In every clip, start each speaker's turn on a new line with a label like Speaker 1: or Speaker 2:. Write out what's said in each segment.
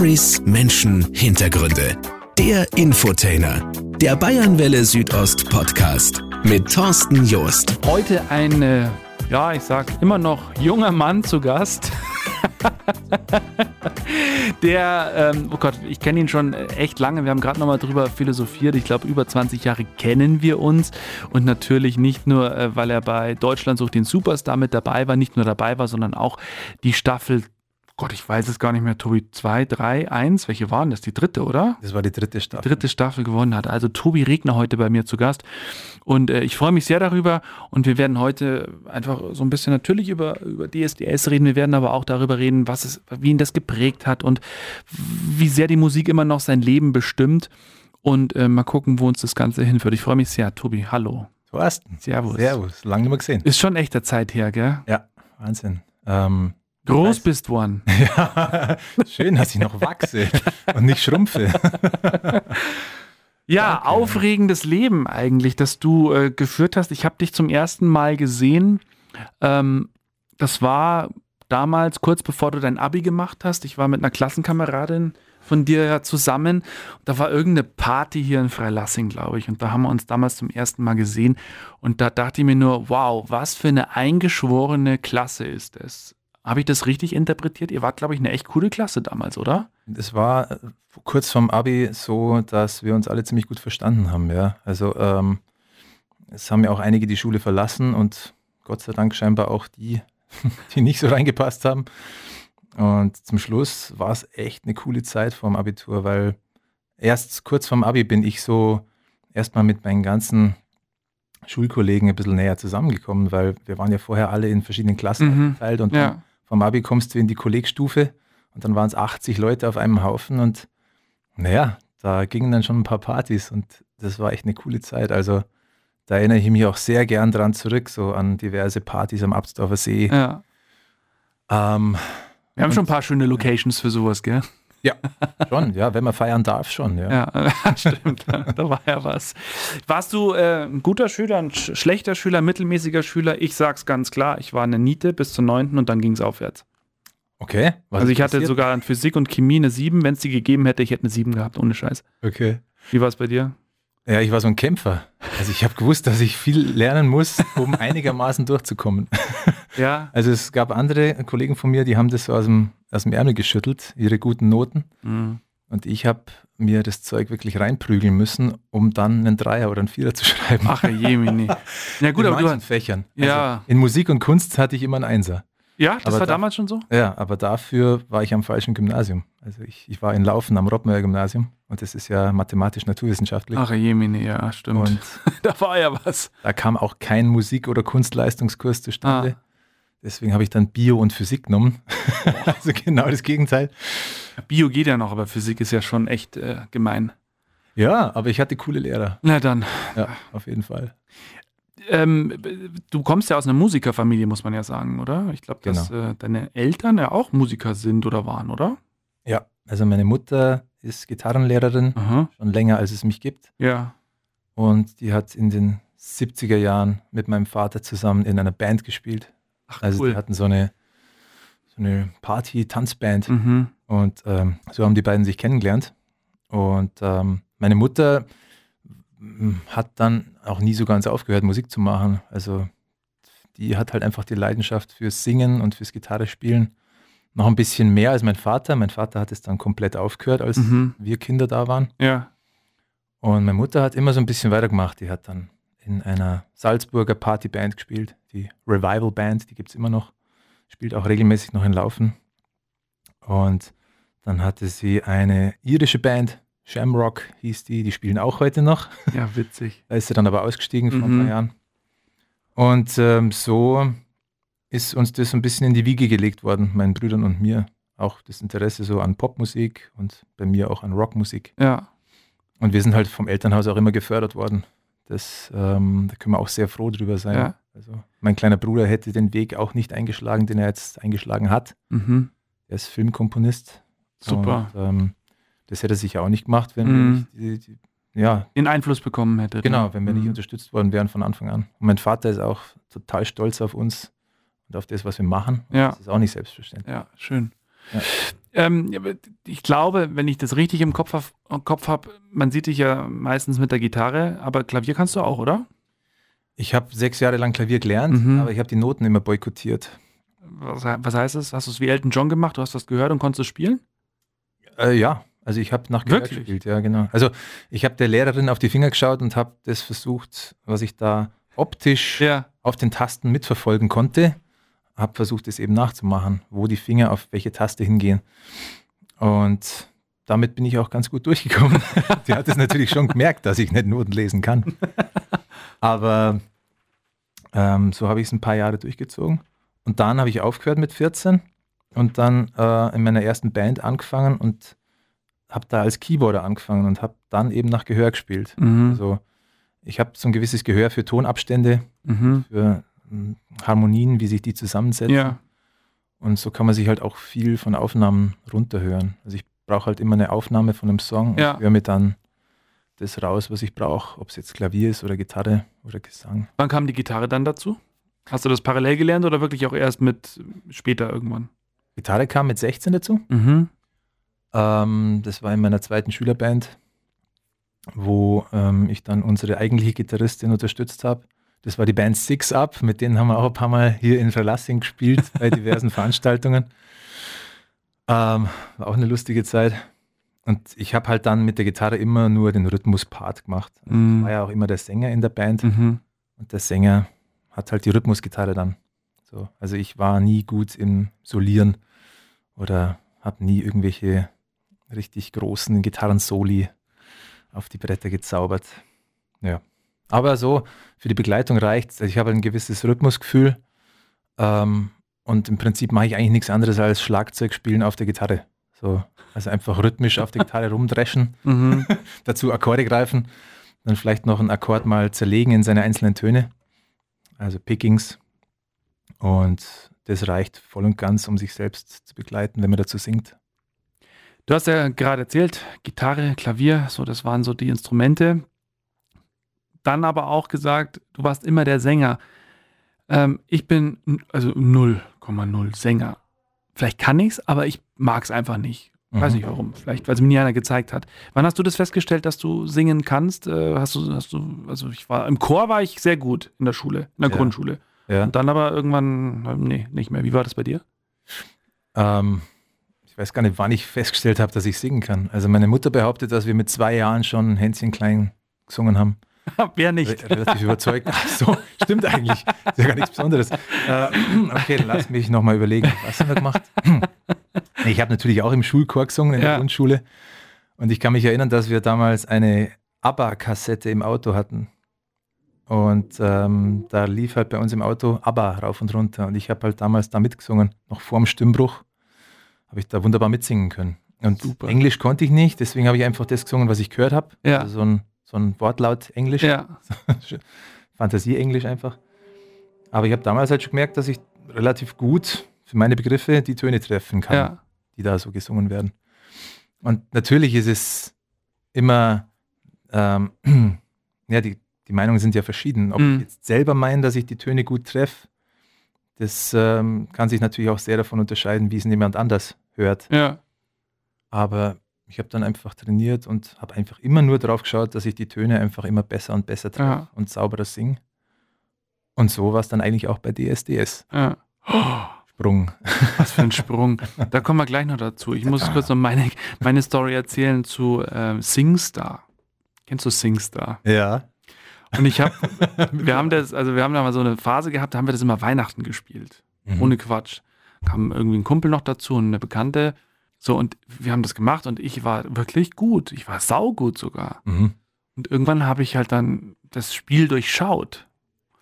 Speaker 1: Stories, Menschen, Hintergründe. Der Infotainer. Der Bayernwelle Südost Podcast. Mit Thorsten Joost.
Speaker 2: Heute ein, äh, ja, ich sag immer noch junger Mann zu Gast. Der, ähm, oh Gott, ich kenne ihn schon echt lange. Wir haben gerade nochmal drüber philosophiert. Ich glaube, über 20 Jahre kennen wir uns. Und natürlich nicht nur, äh, weil er bei Deutschland sucht den Superstar mit dabei war, nicht nur dabei war, sondern auch die Staffel Gott, ich weiß es gar nicht mehr, Tobi, zwei, drei, eins, welche waren das? Die dritte, oder?
Speaker 3: Das war die dritte Staffel.
Speaker 2: Die dritte Staffel gewonnen hat. Also Tobi Regner heute bei mir zu Gast. Und äh, ich freue mich sehr darüber. Und wir werden heute einfach so ein bisschen natürlich über, über DSDS reden. Wir werden aber auch darüber reden, was es, wie ihn das geprägt hat und wie sehr die Musik immer noch sein Leben bestimmt. Und äh, mal gucken, wo uns das Ganze hinführt. Ich freue mich sehr. Tobi, hallo.
Speaker 3: Thorsten.
Speaker 2: Servus.
Speaker 3: Servus. Lange nicht mehr gesehen.
Speaker 2: Ist schon echter Zeit her, gell?
Speaker 3: Ja, Wahnsinn. Ähm,
Speaker 2: Groß weiß, bist worden.
Speaker 3: Ja, schön, dass ich noch wachse und nicht schrumpfe.
Speaker 2: Ja, Danke. aufregendes Leben eigentlich, das du äh, geführt hast. Ich habe dich zum ersten Mal gesehen. Ähm, das war damals kurz bevor du dein Abi gemacht hast. Ich war mit einer Klassenkameradin von dir ja zusammen. Da war irgendeine Party hier in Freilassing, glaube ich. Und da haben wir uns damals zum ersten Mal gesehen. Und da dachte ich mir nur, wow, was für eine eingeschworene Klasse ist es. Habe ich das richtig interpretiert? Ihr wart, glaube ich, eine echt coole Klasse damals, oder?
Speaker 3: Es war äh, kurz vorm Abi so, dass wir uns alle ziemlich gut verstanden haben, ja. Also ähm, es haben ja auch einige die Schule verlassen und Gott sei Dank scheinbar auch die, die nicht so reingepasst haben. Und zum Schluss war es echt eine coole Zeit vorm Abitur, weil erst kurz vorm Abi bin ich so erstmal mit meinen ganzen Schulkollegen ein bisschen näher zusammengekommen, weil wir waren ja vorher alle in verschiedenen Klassen mhm. verteilt und ja vom Abi kommst du in die Kollegstufe und dann waren es 80 Leute auf einem Haufen und naja, da gingen dann schon ein paar Partys und das war echt eine coole Zeit. Also da erinnere ich mich auch sehr gern dran zurück, so an diverse Partys am Absdorfer See.
Speaker 2: Ja. Ähm, Wir haben schon ein paar schöne Locations für sowas, gell?
Speaker 3: Ja, schon, ja, wenn man feiern darf, schon, ja.
Speaker 2: Ja, stimmt, da war ja was. Warst du äh, ein guter Schüler, ein sch schlechter Schüler, mittelmäßiger Schüler? Ich sag's ganz klar, ich war eine Niete bis zur neunten und dann ging's aufwärts.
Speaker 3: Okay.
Speaker 2: Was also ich hatte sogar in Physik und Chemie eine sieben. Wenn es die gegeben hätte, ich hätte eine sieben gehabt, ohne Scheiß.
Speaker 3: Okay.
Speaker 2: Wie war es bei dir?
Speaker 3: Ja, ich war so ein Kämpfer. Also ich habe gewusst, dass ich viel lernen muss, um einigermaßen durchzukommen.
Speaker 2: Ja.
Speaker 3: Also es gab andere Kollegen von mir, die haben das so aus dem, aus dem Ärmel geschüttelt, ihre guten Noten. Mhm. Und ich habe mir das Zeug wirklich reinprügeln müssen, um dann einen Dreier oder einen Vierer zu schreiben.
Speaker 2: Ach, Jemini.
Speaker 3: Ja gut, in aber du Fächern.
Speaker 2: Ja.
Speaker 3: Also in Musik und Kunst hatte ich immer einen Einser.
Speaker 2: Ja, das aber war da, damals schon so?
Speaker 3: Ja, aber dafür war ich am falschen Gymnasium. Also ich, ich war in Laufen am Rottmeier Gymnasium und das ist ja mathematisch-naturwissenschaftlich.
Speaker 2: Ach Jemini, ja, stimmt. Und da war ja was.
Speaker 3: Da kam auch kein Musik- oder Kunstleistungskurs zustande. Ah. Deswegen habe ich dann Bio und Physik genommen. also genau das Gegenteil.
Speaker 2: Bio geht ja noch, aber Physik ist ja schon echt äh, gemein.
Speaker 3: Ja, aber ich hatte coole Lehrer.
Speaker 2: Na dann.
Speaker 3: Ja, auf jeden Fall
Speaker 2: ähm, du kommst ja aus einer Musikerfamilie, muss man ja sagen, oder? Ich glaube, dass genau. äh, deine Eltern ja auch Musiker sind oder waren, oder?
Speaker 3: Ja, also meine Mutter ist Gitarrenlehrerin, Aha. schon länger als es mich gibt.
Speaker 2: Ja.
Speaker 3: Und die hat in den 70er Jahren mit meinem Vater zusammen in einer Band gespielt. Ach, also cool. die hatten so eine, so eine Party-Tanzband. Mhm. Und ähm, so haben die beiden sich kennengelernt. Und ähm, meine Mutter hat dann auch nie so ganz aufgehört, Musik zu machen. Also die hat halt einfach die Leidenschaft fürs Singen und fürs Gitarre spielen. Noch ein bisschen mehr als mein Vater. Mein Vater hat es dann komplett aufgehört, als mhm. wir Kinder da waren.
Speaker 2: Ja.
Speaker 3: Und meine Mutter hat immer so ein bisschen weitergemacht. Die hat dann in einer Salzburger Partyband gespielt, die Revival Band, die gibt es immer noch. Spielt auch regelmäßig noch in Laufen. Und dann hatte sie eine irische Band, Shamrock hieß die, die spielen auch heute noch.
Speaker 2: Ja, witzig.
Speaker 3: da ist sie dann aber ausgestiegen vor mhm. ein paar Jahren. Und ähm, so ist uns das ein bisschen in die Wiege gelegt worden, meinen Brüdern und mir. Auch das Interesse so an Popmusik und bei mir auch an Rockmusik.
Speaker 2: Ja.
Speaker 3: Und wir sind halt vom Elternhaus auch immer gefördert worden. Das, ähm, da können wir auch sehr froh drüber sein. Ja. Also mein kleiner Bruder hätte den Weg auch nicht eingeschlagen, den er jetzt eingeschlagen hat. Mhm. Er ist Filmkomponist.
Speaker 2: Super.
Speaker 3: Und, ähm, das hätte er sicher auch nicht gemacht, wenn mhm. wir nicht die, die, ja,
Speaker 2: den Einfluss bekommen hätte.
Speaker 3: Genau, wenn wir nicht mhm. unterstützt worden wären von Anfang an. Und mein Vater ist auch total stolz auf uns und auf das, was wir machen.
Speaker 2: Ja.
Speaker 3: Das ist auch nicht selbstverständlich.
Speaker 2: Ja, schön. Ja. Ähm, ich glaube, wenn ich das richtig im Kopf habe, hab, man sieht dich ja meistens mit der Gitarre, aber Klavier kannst du auch, oder?
Speaker 3: Ich habe sechs Jahre lang Klavier gelernt,
Speaker 2: Mhm.
Speaker 3: aber ich habe die Noten immer boykottiert.
Speaker 2: Was, was heißt das? Hast du es wie Elton John gemacht? Du hast das gehört und konntest es spielen?
Speaker 3: Äh, ja, also ich habe nach Gehör
Speaker 2: Wirklich?
Speaker 3: gespielt, ja genau. Also ich habe der Lehrerin auf die Finger geschaut und habe das versucht, was ich da optisch
Speaker 2: Ja.
Speaker 3: auf den Tasten mitverfolgen konnte, habe versucht, es eben nachzumachen, wo die Finger auf welche Taste hingehen. Und damit bin ich auch ganz gut durchgekommen. die hat es natürlich schon gemerkt, dass ich nicht Noten lesen kann. Aber ähm, so habe ich es ein paar Jahre durchgezogen. Und dann habe ich aufgehört mit 14 und dann äh, in meiner ersten Band angefangen und habe da als Keyboarder angefangen und habe dann eben nach Gehör gespielt.
Speaker 2: Mhm.
Speaker 3: Also ich habe so ein gewisses Gehör für Tonabstände,
Speaker 2: Mhm.
Speaker 3: für Harmonien, wie sich die zusammensetzen.
Speaker 2: Ja.
Speaker 3: Und so kann man sich halt auch viel von Aufnahmen runterhören. Also ich brauche halt immer eine Aufnahme von einem Song
Speaker 2: Ja.
Speaker 3: und höre mir dann das raus, was ich brauche, ob es jetzt Klavier ist oder Gitarre oder Gesang.
Speaker 2: Wann kam die Gitarre dann dazu? Hast du das parallel gelernt oder wirklich auch erst mit später irgendwann?
Speaker 3: Gitarre kam mit 16 dazu.
Speaker 2: Mhm.
Speaker 3: Ähm, das war in meiner zweiten Schülerband, wo ähm, ich dann unsere eigentliche Gitarristin unterstützt habe. Das war die Band Six Up, mit denen haben wir auch ein paar Mal hier in Verlassing gespielt bei diversen Veranstaltungen. Ähm, war auch eine lustige Zeit. Und ich habe halt dann mit der Gitarre immer nur den Rhythmus-Part gemacht.
Speaker 2: Mhm.
Speaker 3: War ja auch immer der Sänger in der Band
Speaker 2: Mhm.
Speaker 3: und der Sänger hat halt die Rhythmusgitarre dann. So, also ich war nie gut im Solieren oder habe nie irgendwelche richtig großen Gitarrensoli auf die Bretter gezaubert. Ja. Aber so, für die Begleitung reicht es. Ich habe ein gewisses Rhythmusgefühl ähm, und im Prinzip mache ich eigentlich nichts anderes als Schlagzeug spielen auf der Gitarre. So, also einfach rhythmisch auf der Gitarre rumdreschen,
Speaker 2: Mhm.
Speaker 3: dazu Akkorde greifen, dann vielleicht noch einen Akkord mal zerlegen in seine einzelnen Töne, also Pickings. Und das reicht voll und ganz, um sich selbst zu begleiten, wenn man dazu singt.
Speaker 2: Du hast ja gerade erzählt, Gitarre, Klavier, so das waren so die Instrumente. Dann aber auch gesagt, du warst immer der Sänger. Ähm, ich bin also 0,0 Sänger. Vielleicht kann ich's, aber ich mag's einfach nicht. Weiß
Speaker 3: Mhm.
Speaker 2: nicht warum. Vielleicht, weil es mir nie einer gezeigt hat. Wann hast du das festgestellt, dass du singen kannst? Äh, hast du, hast du, also ich war, im Chor war ich sehr gut in der Schule, in der
Speaker 3: Ja.
Speaker 2: Grundschule.
Speaker 3: Ja.
Speaker 2: Und dann aber irgendwann, äh, nee, nicht mehr. Wie war das bei dir?
Speaker 3: Ähm, ich weiß gar nicht, wann ich festgestellt habe, dass ich singen kann. Also meine Mutter behauptet, dass wir mit zwei Jahren schon Hänschen klein gesungen haben.
Speaker 2: Wer nicht?
Speaker 3: Re relativ überzeugt. Ach so, stimmt eigentlich. Ist ja gar nichts Besonderes. Äh, okay, lass mich nochmal überlegen. Was haben wir gemacht? Nee, ich habe natürlich auch im Schulchor gesungen in
Speaker 2: Ja.
Speaker 3: der Grundschule. Und ich kann mich erinnern, dass wir damals eine ABBA-Kassette im Auto hatten. Und ähm, da lief halt bei uns im Auto ABBA rauf und runter. Und ich habe halt damals da mitgesungen. Noch vorm Stimmbruch habe ich da wunderbar mitsingen können. Und
Speaker 2: Super.
Speaker 3: Englisch konnte ich nicht, deswegen habe ich einfach das gesungen, was ich gehört habe.
Speaker 2: Ja.
Speaker 3: Also so ein, so ein Wortlaut Englisch.
Speaker 2: Ja.
Speaker 3: Fantasie-Englisch einfach. Aber ich habe damals halt schon gemerkt, dass ich relativ gut für meine Begriffe die Töne treffen kann,
Speaker 2: Ja.
Speaker 3: die da so gesungen werden. Und natürlich ist es immer, ähm, ja, die, die Meinungen sind ja verschieden. Ob
Speaker 2: Mhm.
Speaker 3: ich jetzt selber meine, dass ich die Töne gut treffe, das ähm, kann sich natürlich auch sehr davon unterscheiden, wie es jemand anders hört.
Speaker 2: Ja.
Speaker 3: Aber ich habe dann einfach trainiert und habe einfach immer nur darauf geschaut, dass ich die Töne einfach immer besser und besser treffe
Speaker 2: Ja.
Speaker 3: und sauberer singe. Und so war es dann eigentlich auch bei DSDS.
Speaker 2: ja.
Speaker 3: Sprung.
Speaker 2: Was für ein Sprung. Da kommen wir gleich noch dazu. Ich muss kurz noch meine, meine Story erzählen zu ähm, SingStar. Kennst du SingStar?
Speaker 3: Ja.
Speaker 2: Und ich habe, wir haben das, also wir haben da mal so eine Phase gehabt, da haben wir das immer Weihnachten gespielt.
Speaker 3: Mhm.
Speaker 2: Ohne Quatsch. Kam irgendwie ein Kumpel noch dazu und eine Bekannte. So, und wir haben das gemacht und ich war wirklich gut. Ich war saugut sogar.
Speaker 3: Mhm.
Speaker 2: Und irgendwann habe ich halt dann das Spiel durchschaut.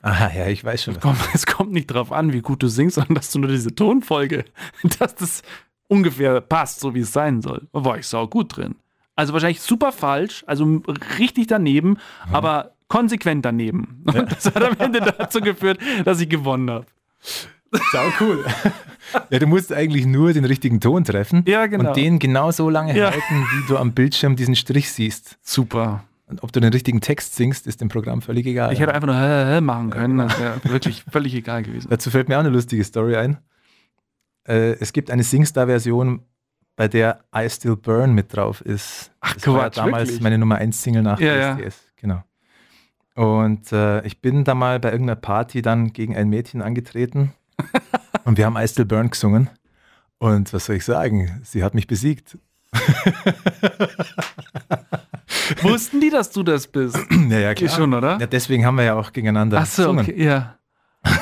Speaker 3: Aha, ja, ich weiß schon.
Speaker 2: Es kommt, es kommt nicht drauf an, wie gut du singst, sondern dass du nur diese Tonfolge, dass das ungefähr passt, so wie es sein soll. Da war ich sau gut drin. Also wahrscheinlich super falsch, also richtig daneben, aber konsequent daneben. Und das hat am Ende dazu geführt, dass ich gewonnen habe.
Speaker 3: Sau cool. ja, du musst eigentlich nur den richtigen Ton treffen
Speaker 2: Ja, genau.
Speaker 3: und den genau so lange
Speaker 2: Ja.
Speaker 3: halten, wie du am Bildschirm diesen Strich siehst.
Speaker 2: Super.
Speaker 3: Und ob du den richtigen Text singst, ist dem Programm völlig egal.
Speaker 2: Ich hätte einfach nur hä, hä machen können. Das wäre wirklich völlig egal gewesen.
Speaker 3: Dazu fällt mir auch eine lustige Story ein. Äh, es gibt eine SingStar-Version bei der I Still Burn mit drauf ist.
Speaker 2: Ach,
Speaker 3: das war ja
Speaker 2: Quatsch,
Speaker 3: damals
Speaker 2: wirklich?
Speaker 3: meine Nummer 1 Single nach
Speaker 2: Ja, ja.
Speaker 3: DSDS. Genau. Und äh, ich bin da mal bei irgendeiner Party dann gegen ein Mädchen angetreten und wir haben I Still Burn gesungen. Und was soll ich sagen? Sie hat mich besiegt.
Speaker 2: Wussten die, dass du das bist?
Speaker 3: ja, ja,
Speaker 2: Die schon, oder?
Speaker 3: Ja, deswegen haben wir ja auch gegeneinander
Speaker 2: Ach so,
Speaker 3: gesungen.
Speaker 2: okay, ja.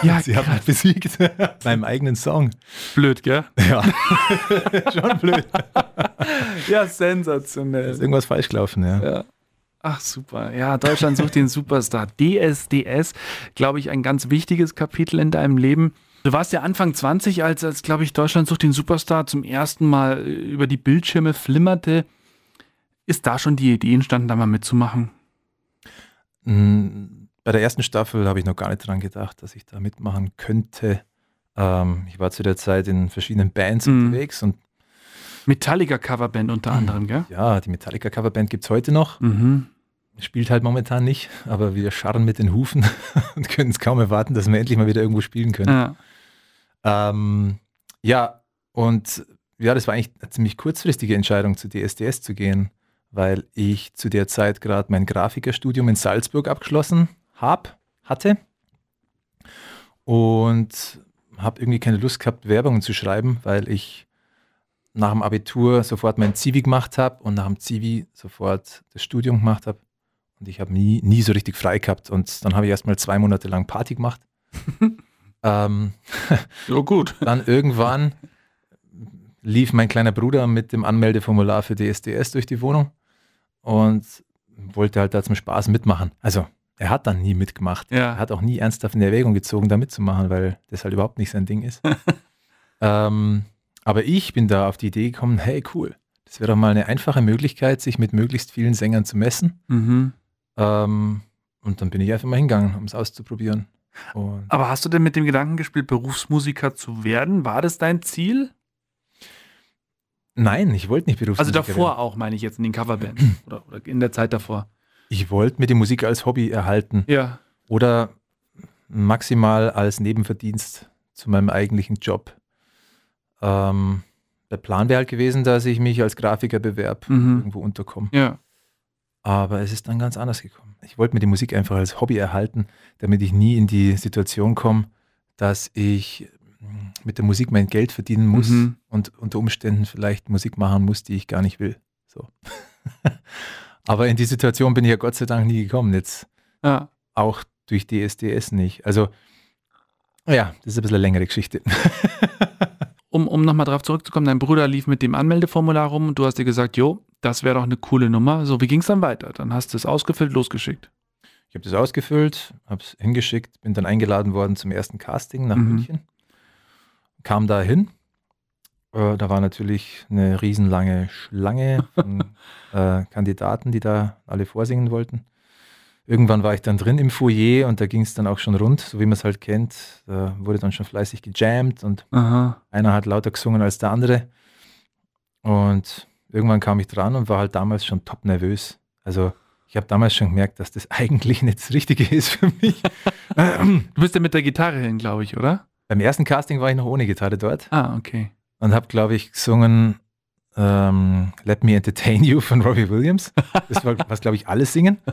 Speaker 2: Ja,
Speaker 3: Sie hat mich besiegt beim eigenen Song.
Speaker 2: blöd, gell?
Speaker 3: Ja, schon blöd.
Speaker 2: Ja,
Speaker 3: Ist
Speaker 2: sensationell.
Speaker 3: irgendwas falsch gelaufen, ja.
Speaker 2: Ja. Ach, super. Ja, Deutschland sucht den Superstar. DSDS, glaube ich, ein ganz wichtiges Kapitel in deinem Leben. Du warst ja Anfang 20, als, als glaube ich, Deutschland sucht den Superstar zum ersten Mal äh, über die Bildschirme flimmerte. Ist da schon die Idee entstanden, da mal mitzumachen?
Speaker 3: Mm, Bei der ersten Staffel habe ich noch gar nicht dran gedacht, dass ich da mitmachen könnte. Ähm, ich war zu der Zeit in verschiedenen Bands
Speaker 2: Mhm.
Speaker 3: unterwegs und
Speaker 2: Metallica-Coverband unter anderem, gell?
Speaker 3: ja, die Metallica-Coverband gibt es heute noch.
Speaker 2: Mhm.
Speaker 3: Spielt halt momentan nicht, aber wir scharren mit den Hufen und können es kaum erwarten, dass wir endlich mal wieder irgendwo spielen können.
Speaker 2: Ja.
Speaker 3: Ähm, ja, und ja, das war eigentlich eine ziemlich kurzfristige Entscheidung, zu DSDS zu gehen, weil ich zu der Zeit gerade mein Grafikerstudium in Salzburg abgeschlossen hab, hatte und habe irgendwie keine Lust gehabt, Werbungen zu schreiben, weil ich nach dem Abitur sofort mein Zivi gemacht habe und nach dem Zivi sofort das Studium gemacht habe. Und ich habe nie, nie so richtig frei gehabt. Und dann habe ich erstmal zwei Monate lang Party gemacht. ähm,
Speaker 2: Ja, gut.
Speaker 3: dann irgendwann lief mein kleiner Bruder mit dem Anmeldeformular für DSDS durch die Wohnung und wollte halt da zum Spaß mitmachen. Also er hat dann nie mitgemacht.
Speaker 2: Ja.
Speaker 3: Er hat auch nie ernsthaft in Erwägung gezogen, da mitzumachen, weil das halt überhaupt nicht sein Ding ist. ähm, aber ich bin da auf die Idee gekommen, hey cool, das wäre doch mal eine einfache Möglichkeit, sich mit möglichst vielen Sängern zu messen.
Speaker 2: Mhm.
Speaker 3: Ähm, und dann bin ich einfach mal hingegangen, um es auszuprobieren. Und
Speaker 2: Aber hast du denn mit dem Gedanken gespielt, Berufsmusiker zu werden? War das dein Ziel?
Speaker 3: nein, ich wollte nicht
Speaker 2: Also
Speaker 3: Berufsmusiker
Speaker 2: davor
Speaker 3: werden.
Speaker 2: auch, meine ich jetzt in den Coverbands oder, oder in der Zeit davor.
Speaker 3: Ich wollte mir die Musik als Hobby erhalten
Speaker 2: Ja.
Speaker 3: oder maximal als Nebenverdienst zu meinem eigentlichen Job. Ähm, der Plan wäre halt gewesen, dass ich mich als Grafiker bewerbe,
Speaker 2: Mhm.
Speaker 3: irgendwo unterkomme.
Speaker 2: Ja.
Speaker 3: Aber es ist dann ganz anders gekommen. Ich wollte mir die Musik einfach als Hobby erhalten, damit ich nie in die Situation komme, dass ich mm, mit der Musik mein Geld verdienen muss
Speaker 2: Mhm.
Speaker 3: und unter Umständen vielleicht Musik machen muss, die ich gar nicht will. So. Aber in die Situation bin ich ja Gott sei Dank nie gekommen. Jetzt
Speaker 2: Ja.
Speaker 3: auch durch DSDS nicht. Also, ja, das ist ein bisschen eine längere Geschichte.
Speaker 2: Um, um nochmal drauf zurückzukommen, dein Bruder lief mit dem Anmeldeformular rum und du hast dir gesagt, jo, das wäre doch eine coole Nummer. So, wie ging es dann weiter? Dann hast du es ausgefüllt, losgeschickt.
Speaker 3: Ich habe das ausgefüllt, habe es hingeschickt, bin dann eingeladen worden zum ersten Casting nach
Speaker 2: Mhm.
Speaker 3: München. Kam da hin. Äh, da war natürlich eine riesenlange Schlange von äh, Kandidaten, die da alle vorsingen wollten. Irgendwann war ich dann drin im Foyer und da ging es dann auch schon rund, so wie man es halt kennt. Da wurde dann schon fleißig gejammt und
Speaker 2: Aha.
Speaker 3: einer hat lauter gesungen als der andere. Und irgendwann kam ich dran und war halt damals schon top nervös. Also ich habe damals schon gemerkt, dass das eigentlich nicht das Richtige ist für mich.
Speaker 2: Du bist ja mit der Gitarre hin, glaube ich, oder?
Speaker 3: Beim ersten Casting war ich noch ohne Gitarre dort
Speaker 2: Ah, okay.
Speaker 3: und habe, glaube ich, gesungen ähm, Let Me Entertain You von Robbie Williams. Das war, was, glaube ich, alle singen.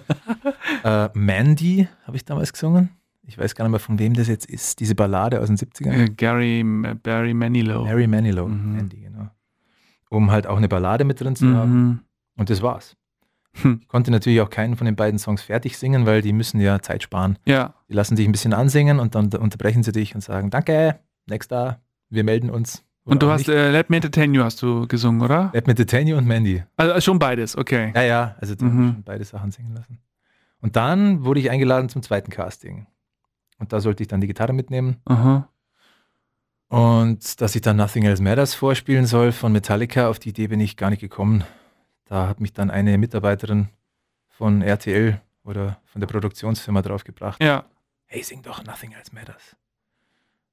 Speaker 3: Äh, Mandy habe ich damals gesungen. Ich weiß gar nicht mehr, von wem das jetzt ist. Diese Ballade aus den 70ern.
Speaker 2: Äh, Gary, Barry Manilow.
Speaker 3: Mary Manilow.
Speaker 2: Mhm.
Speaker 3: Mandy, genau. Um halt auch eine Ballade mit drin zu haben.
Speaker 2: Mhm.
Speaker 3: Und das war's.
Speaker 2: Hm.
Speaker 3: Ich konnte natürlich auch keinen von den beiden Songs fertig singen, weil die müssen ja Zeit sparen.
Speaker 2: Ja.
Speaker 3: Die lassen dich ein bisschen ansingen und dann unterbrechen sie dich und sagen, danke, nächster, wir melden uns. Oder
Speaker 2: Und du hast äh, Let Me Entertain You hast du gesungen, oder?
Speaker 3: Let Me Entertain You und Mandy.
Speaker 2: Also schon beides, okay.
Speaker 3: Ja, ja, also
Speaker 2: Mhm.
Speaker 3: haben schon beide Sachen singen lassen. Und dann wurde ich eingeladen zum zweiten Casting. Und da sollte ich dann die Gitarre mitnehmen.
Speaker 2: Aha.
Speaker 3: Und dass ich dann Nothing Else Matters vorspielen soll von Metallica, auf die Idee bin ich gar nicht gekommen. Da hat mich dann eine Mitarbeiterin von RTL oder von der Produktionsfirma draufgebracht.
Speaker 2: Ja.
Speaker 3: Hey, sing doch Nothing Else Matters.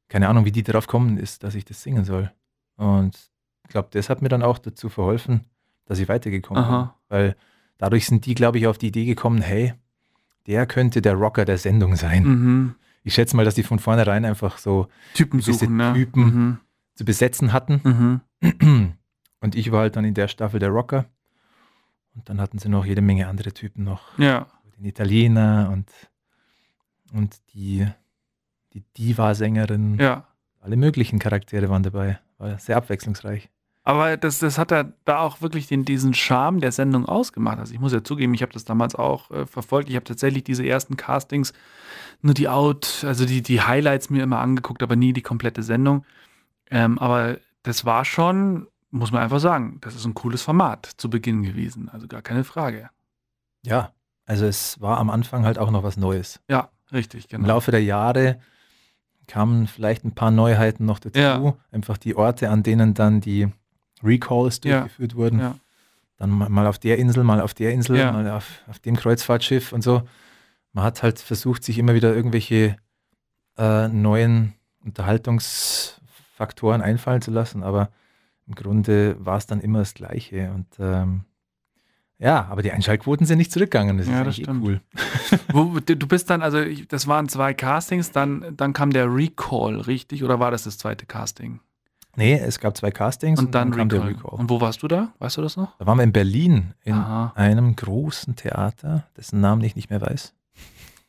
Speaker 3: Keine Ahnung, wie die darauf kommen ist, dass ich das singen soll. Und ich glaube, das hat mir dann auch dazu verholfen, dass ich weitergekommen
Speaker 2: Aha.
Speaker 3: bin. Weil dadurch sind die, glaube ich, auf die Idee gekommen, hey, der könnte der Rocker der Sendung sein.
Speaker 2: Mhm.
Speaker 3: Ich schätze mal, dass die von vornherein einfach so
Speaker 2: Typen suchen, ne?
Speaker 3: Typen.
Speaker 2: Mhm.
Speaker 3: zu besetzen hatten.
Speaker 2: Mhm.
Speaker 3: Und ich war halt dann in der Staffel der Rocker. Und dann hatten sie noch jede Menge andere Typen noch.
Speaker 2: Ja.
Speaker 3: Den Italiener und, und die, die Diva-Sängerin.
Speaker 2: Ja.
Speaker 3: Alle möglichen Charaktere waren dabei. War sehr abwechslungsreich.
Speaker 2: Aber das, das hat ja da auch wirklich den, diesen Charme der Sendung ausgemacht. Also ich muss ja zugeben, ich habe das damals auch äh, verfolgt. Ich habe tatsächlich diese ersten Castings, nur die Out, also die, die Highlights mir immer angeguckt, aber nie die komplette Sendung. Ähm, aber das war schon, muss man einfach sagen, das ist ein cooles Format zu Beginn gewesen. Also gar keine Frage.
Speaker 3: Ja, also es war am Anfang halt auch noch was Neues.
Speaker 2: Ja, richtig, genau.
Speaker 3: Im Laufe der Jahre kamen vielleicht ein paar Neuheiten noch dazu.
Speaker 2: Ja.
Speaker 3: Einfach die Orte, an denen dann die Recalls
Speaker 2: Ja.
Speaker 3: durchgeführt wurden.
Speaker 2: Ja.
Speaker 3: Dann mal- auf der Insel, mal auf der Insel,
Speaker 2: Ja.
Speaker 3: mal auf, auf dem Kreuzfahrtschiff und so. Man hat halt versucht, sich immer wieder irgendwelche äh, neuen Unterhaltungsfaktoren einfallen zu lassen, aber im Grunde war es dann immer das Gleiche. Und ähm, ja, aber die Einschaltquoten sind nicht zurückgegangen. Das
Speaker 2: Ja,
Speaker 3: ist
Speaker 2: das
Speaker 3: eh cool.
Speaker 2: Wo, du du bist dann, also ich, das waren zwei Castings, dann, dann kam der Recall, richtig? Oder war das das zweite Casting?
Speaker 3: Nee, es gab zwei Castings
Speaker 2: Und dann,
Speaker 3: kam
Speaker 2: Recall.
Speaker 3: der Recall.
Speaker 2: Und wo warst du da? Weißt du das noch?
Speaker 3: Da waren wir in Berlin in
Speaker 2: Aha.
Speaker 3: einem großen Theater, dessen Namen ich nicht mehr weiß.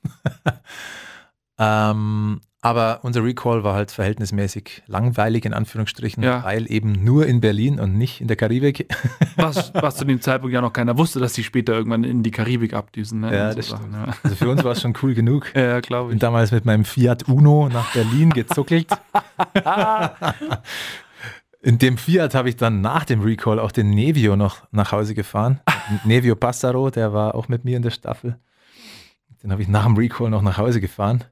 Speaker 3: ähm, aber unser Recall war halt verhältnismäßig langweilig in Anführungsstrichen,
Speaker 2: Ja.
Speaker 3: weil eben nur in Berlin und nicht in der Karibik.
Speaker 2: Was, was zu dem Zeitpunkt ja noch keiner wusste, dass die später irgendwann in die Karibik abdüsen. Ne?
Speaker 3: Ja, das stimmt. Also für uns war es schon cool genug.
Speaker 2: Ja, ja glaube
Speaker 3: bin
Speaker 2: ich.
Speaker 3: damals mit meinem Fiat Uno nach Berlin gezuckelt. In dem Fiat habe ich dann nach dem Recall auch den Nevio noch nach Hause gefahren. Nevio Passaro, der war auch mit mir in der Staffel. Den habe ich nach dem Recall noch nach Hause gefahren.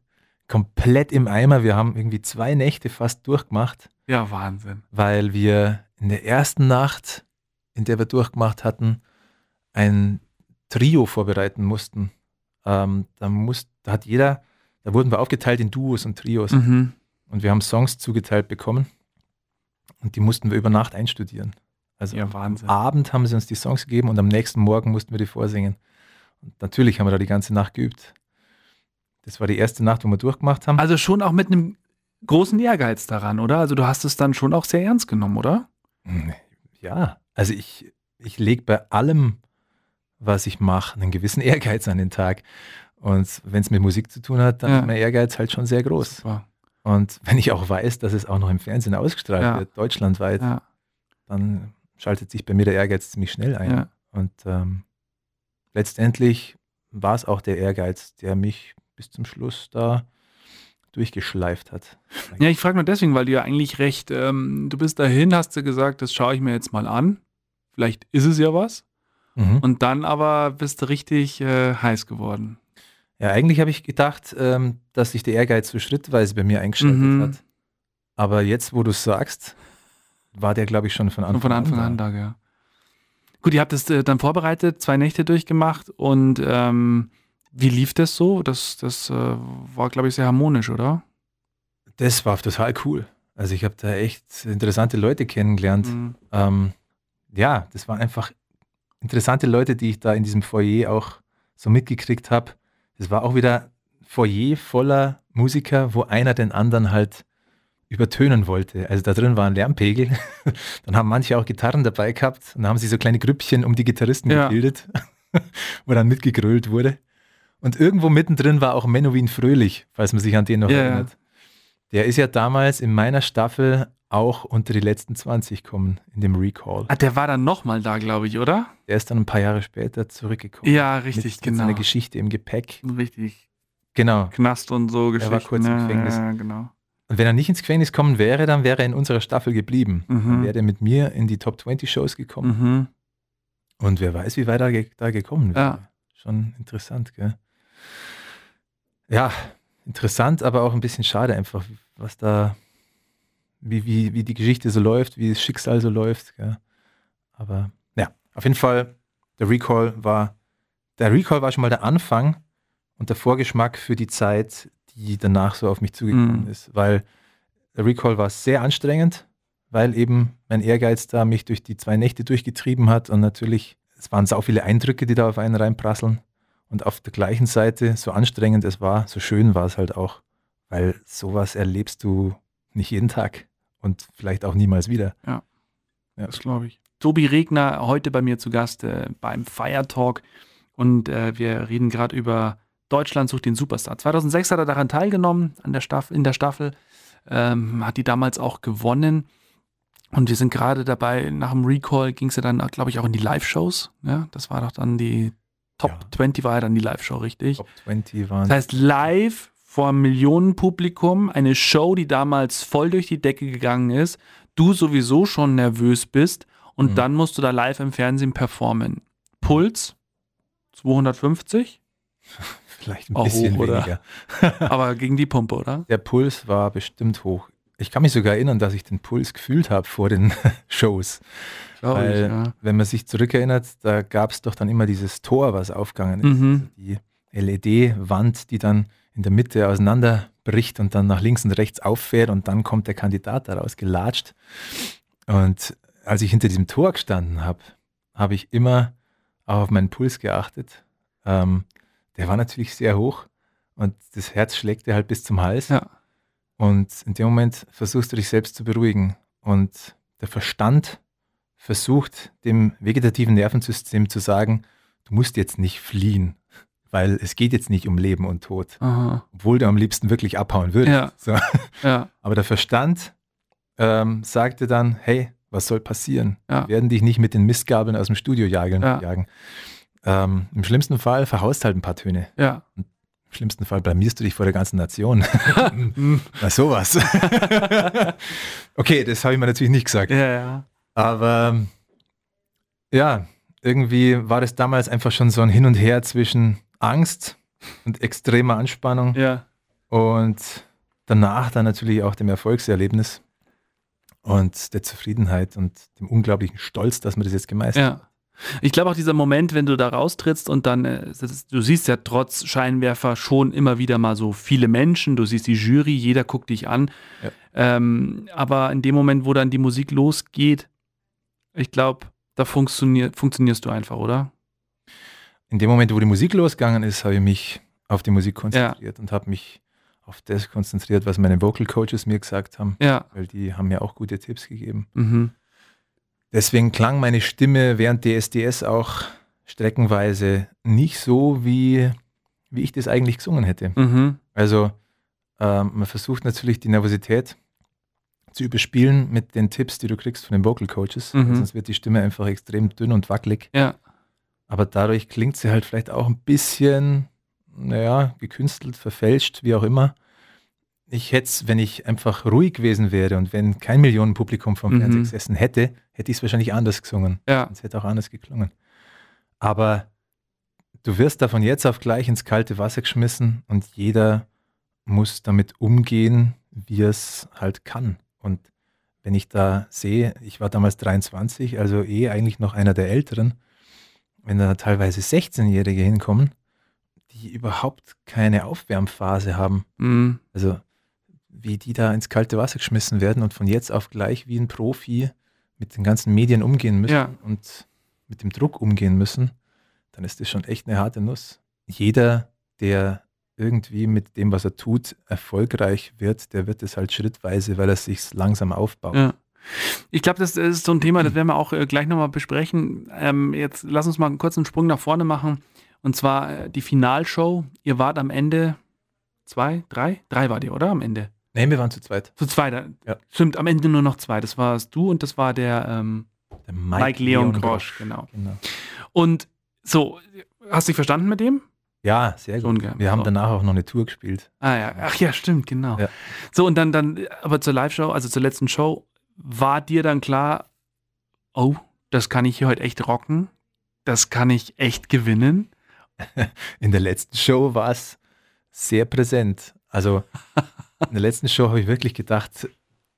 Speaker 3: Komplett im Eimer. Wir haben irgendwie zwei Nächte fast durchgemacht,
Speaker 2: Ja, Wahnsinn.
Speaker 3: weil wir in der ersten Nacht, in der wir durchgemacht hatten, ein Trio vorbereiten mussten. Ähm, da, muss, da hat jeder, da wurden wir aufgeteilt in Duos und Trios.
Speaker 2: Mhm.
Speaker 3: Und wir haben Songs zugeteilt bekommen und die mussten wir über Nacht einstudieren. Also
Speaker 2: Ja,
Speaker 3: am. Abend haben sie uns die Songs gegeben und am nächsten Morgen mussten wir die vorsingen. Und natürlich haben wir da die ganze Nacht geübt. Das war die erste Nacht, wo wir durchgemacht haben.
Speaker 2: Also schon auch mit einem großen Ehrgeiz daran, oder? Also du hast es dann schon auch sehr ernst genommen, oder?
Speaker 3: Hm, Ja, also ich, ich lege bei allem, was ich mache, einen gewissen Ehrgeiz an den Tag. Und wenn es mit Musik zu tun hat, dann
Speaker 2: Ja.
Speaker 3: ist mein Ehrgeiz halt schon sehr groß.
Speaker 2: Super.
Speaker 3: Und wenn ich auch weiß, dass es auch noch im Fernsehen ausgestrahlt
Speaker 2: Ja.
Speaker 3: wird, deutschlandweit,
Speaker 2: Ja,
Speaker 3: dann schaltet sich bei mir der Ehrgeiz ziemlich schnell ein. Und ähm, letztendlich war es auch der Ehrgeiz, der mich bis zum Schluss da durchgeschleift hat.
Speaker 2: ja, ich frage nur deswegen, weil du ja eigentlich recht, ähm, du bist dahin, hast du gesagt, das schaue ich mir jetzt mal an. Vielleicht ist es ja was.
Speaker 3: Mhm.
Speaker 2: Und dann aber bist du richtig äh, heiß geworden.
Speaker 3: Ja, eigentlich habe ich gedacht, ähm, dass sich der Ehrgeiz so schrittweise bei mir eingeschaltet
Speaker 2: Mhm.
Speaker 3: hat. Aber jetzt, wo du es sagst, war der, glaube ich, schon von Anfang,
Speaker 2: Und von Anfang an
Speaker 3: da,
Speaker 2: ja. Gut, ihr habt es äh, dann vorbereitet, zwei Nächte durchgemacht und ähm, wie lief das so? Das, das äh, war, glaube ich, sehr harmonisch, oder?
Speaker 3: Das war total cool. Also ich habe da echt interessante Leute kennengelernt.
Speaker 2: Mhm.
Speaker 3: Ähm, ja, das waren einfach interessante Leute, die ich da in diesem Foyer auch so mitgekriegt habe. Das war auch wieder Foyer voller Musiker, wo einer den anderen halt übertönen wollte. Also da drin war ein Lärmpegel. Dann haben manche auch Gitarren dabei gehabt und dann haben sie so kleine Grüppchen um die Gitarristen
Speaker 2: Ja.
Speaker 3: gebildet, wo dann mitgegrölt wurde. Und irgendwo mittendrin war auch Menowin Fröhlich, falls man sich an den noch
Speaker 2: ja.
Speaker 3: erinnert. Der ist ja damals in meiner Staffel auch unter die letzten 20 kommen in dem Recall.
Speaker 2: Ah, der war dann nochmal da, glaube ich, oder?
Speaker 3: Der ist dann ein paar Jahre später zurückgekommen.
Speaker 2: Ja,
Speaker 3: mit,
Speaker 2: richtig,
Speaker 3: Mit
Speaker 2: genau.
Speaker 3: seiner Geschichte im Gepäck.
Speaker 2: Richtig.
Speaker 3: Genau.
Speaker 2: Knast und so
Speaker 3: Er war kurz im
Speaker 2: ne?
Speaker 3: Gefängnis.
Speaker 2: Ja, genau.
Speaker 3: Und wenn er nicht ins Gefängnis kommen wäre, dann wäre er in unserer Staffel geblieben.
Speaker 2: Mhm.
Speaker 3: Dann wäre er mit mir in die Top 20 Shows gekommen.
Speaker 2: Mhm.
Speaker 3: Und wer weiß, wie weit er da gekommen wäre.
Speaker 2: Ja.
Speaker 3: Schon interessant, gell? Ja, interessant, aber auch ein bisschen schade einfach, was da, wie, wie, wie die Geschichte so läuft, wie das Schicksal so läuft. Gell? Aber ja, auf jeden Fall, der Recall war, der Recall war schon mal der Anfang und der Vorgeschmack für die Zeit, die danach so auf mich zugekommen
Speaker 2: Mhm.
Speaker 3: ist. Weil der Recall war sehr anstrengend, weil eben mein Ehrgeiz da mich durch die zwei Nächte durchgetrieben hat und natürlich, es waren sau viele Eindrücke, die da auf einen reinprasseln. Und auf der gleichen Seite, so anstrengend es war, so schön war es halt auch, weil sowas erlebst du nicht jeden Tag und vielleicht auch niemals wieder.
Speaker 2: Ja.
Speaker 3: Ja.
Speaker 2: Das glaube ich. Tobi Regner, heute bei mir zu Gast äh, beim Fire Talk. Und äh, wir reden gerade über Deutschland sucht den Superstar. 2006 hat er daran teilgenommen, an der Staffel, in der Staffel. Ähm, hat die damals auch gewonnen. Und wir sind gerade dabei, nach dem Recall ging es ja dann, glaube ich, auch in die Live-Shows. Ja, das war doch dann die Top
Speaker 3: Ja.
Speaker 2: 20 war ja dann die Live-Show, richtig?
Speaker 3: Top 20 waren.
Speaker 2: Das heißt, live vor Millionenpublikum, eine Show, die damals voll durch die Decke gegangen ist, du sowieso schon nervös bist und
Speaker 3: Mhm.
Speaker 2: dann musst du da live im Fernsehen performen. Puls 250,
Speaker 3: vielleicht ein
Speaker 2: Auch
Speaker 3: bisschen
Speaker 2: hoch, oder?
Speaker 3: weniger.
Speaker 2: aber gegen die Pumpe, oder?
Speaker 3: Der Puls war bestimmt hoch. Ich kann mich sogar erinnern, dass ich den Puls gefühlt habe vor den Shows.
Speaker 2: Glaube
Speaker 3: Weil,
Speaker 2: ich, ja.
Speaker 3: wenn man sich zurückerinnert, da gab es doch dann immer dieses Tor, was aufgegangen ist.
Speaker 2: Mhm.
Speaker 3: Also die LED-Wand, die dann in der Mitte auseinanderbricht und dann nach links und rechts auffährt und dann kommt der Kandidat daraus gelatscht. Und als ich hinter diesem Tor gestanden habe, habe ich immer auch auf meinen Puls geachtet. Ähm, der war natürlich sehr hoch und das Herz schlägt dir halt bis zum Hals.
Speaker 2: Ja.
Speaker 3: Und in dem Moment versuchst du dich selbst zu beruhigen. Und der Verstand versucht dem vegetativen Nervensystem zu sagen, du musst jetzt nicht fliehen, weil es geht jetzt nicht um Leben und Tod,
Speaker 2: Aha.
Speaker 3: obwohl du am liebsten wirklich abhauen würdest.
Speaker 2: Ja.
Speaker 3: So.
Speaker 2: Ja.
Speaker 3: Aber der Verstand ähm, sagte dann, hey, was soll passieren?
Speaker 2: Ja.
Speaker 3: Wir werden dich nicht mit den Mistgabeln aus dem Studio jagen.
Speaker 2: Ja.
Speaker 3: jagen. Ähm, Im schlimmsten Fall verhaust halt ein paar Töne.
Speaker 2: Ja.
Speaker 3: Im schlimmsten Fall blamierst du dich vor der ganzen Nation. Na sowas. okay, das habe ich mir natürlich nicht gesagt.
Speaker 2: Ja, ja.
Speaker 3: Aber ja, irgendwie war das damals einfach schon so ein Hin und Her zwischen Angst und extremer Anspannung
Speaker 2: Ja.
Speaker 3: und danach dann natürlich auch dem Erfolgserlebnis und der Zufriedenheit und dem unglaublichen Stolz, dass man das jetzt gemeistert hat.
Speaker 2: Ja. Ich glaube auch dieser Moment, wenn du da raustrittst und dann, äh, ist, du siehst ja trotz Scheinwerfer schon immer wieder mal so viele Menschen, du siehst die Jury, jeder guckt dich an.
Speaker 3: Ja.
Speaker 2: Ähm, aber in dem Moment, wo dann die Musik losgeht, ich glaube, da funktionier funktionierst du einfach, oder?
Speaker 3: In dem Moment, wo die Musik losgegangen ist, habe ich mich auf die Musik konzentriert und habe mich auf das konzentriert, was meine Vocal Coaches mir gesagt haben,
Speaker 2: Ja.
Speaker 3: weil die haben mir auch gute Tipps gegeben.
Speaker 2: Mhm.
Speaker 3: Deswegen klang meine Stimme während DSDS auch streckenweise nicht so, wie, wie ich das eigentlich gesungen hätte.
Speaker 2: Mhm.
Speaker 3: Also ähm, man versucht natürlich die Nervosität zu überspielen mit den Tipps, die du kriegst von den Vocal Coaches.
Speaker 2: Mhm.
Speaker 3: Sonst wird die Stimme einfach extrem dünn und wackelig.
Speaker 2: Ja.
Speaker 3: Aber dadurch klingt sie halt vielleicht auch ein bisschen, naja, gekünstelt, verfälscht, wie auch immer. Ich hätte es, wenn ich einfach ruhig gewesen wäre und wenn kein Millionenpublikum vom
Speaker 2: Mhm.
Speaker 3: Fernseher gesessen hätte, hätte ich es wahrscheinlich anders gesungen.
Speaker 2: Ja.
Speaker 3: Es hätte auch anders geklungen. Aber du wirst da von jetzt auf gleich ins kalte Wasser geschmissen und jeder muss damit umgehen, wie er es halt kann. Und wenn ich da sehe, ich war damals 23, also eh eigentlich noch einer der Älteren, wenn da teilweise 16-Jährige hinkommen, die überhaupt keine Aufwärmphase haben,
Speaker 2: Mhm.
Speaker 3: also wie die da ins kalte Wasser geschmissen werden und von jetzt auf gleich wie ein Profi mit den ganzen Medien umgehen müssen
Speaker 2: Ja.
Speaker 3: und mit dem Druck umgehen müssen, dann ist das schon echt eine harte Nuss. Jeder, der irgendwie mit dem, was er tut, erfolgreich wird, der wird es halt schrittweise, weil er sich langsam aufbaut.
Speaker 2: Ja. Ich glaube, das ist so ein Thema, das werden wir auch äh, gleich nochmal besprechen. Ähm, jetzt lass uns mal einen kurzen Sprung nach vorne machen. Und zwar äh, die Finalshow. Ihr wart am Ende zwei, drei? Drei wart ihr, oder? Am Ende.
Speaker 3: Nee, wir waren zu zweit.
Speaker 2: Zu zwei. da-
Speaker 3: Ja.
Speaker 2: Stimmt, am Ende nur noch zwei. Das warst du und das war der ähm,
Speaker 3: Der
Speaker 2: Mike, Leon Grosch, genau.
Speaker 3: Genau.
Speaker 2: Und so, hast du dich verstanden mit dem?
Speaker 3: Ja, sehr gut.
Speaker 2: gern.
Speaker 3: Wir haben
Speaker 2: So.
Speaker 3: danach auch noch eine Tour gespielt.
Speaker 2: Ah ja, ach ja, stimmt, genau.
Speaker 3: Ja.
Speaker 2: So, und dann, dann, aber zur Live-Show, also zur letzten Show, war dir dann klar, oh, das kann ich hier heute echt rocken, das kann ich echt gewinnen.
Speaker 3: In der letzten Show war es sehr präsent. Also in der letzten Show habe ich wirklich gedacht,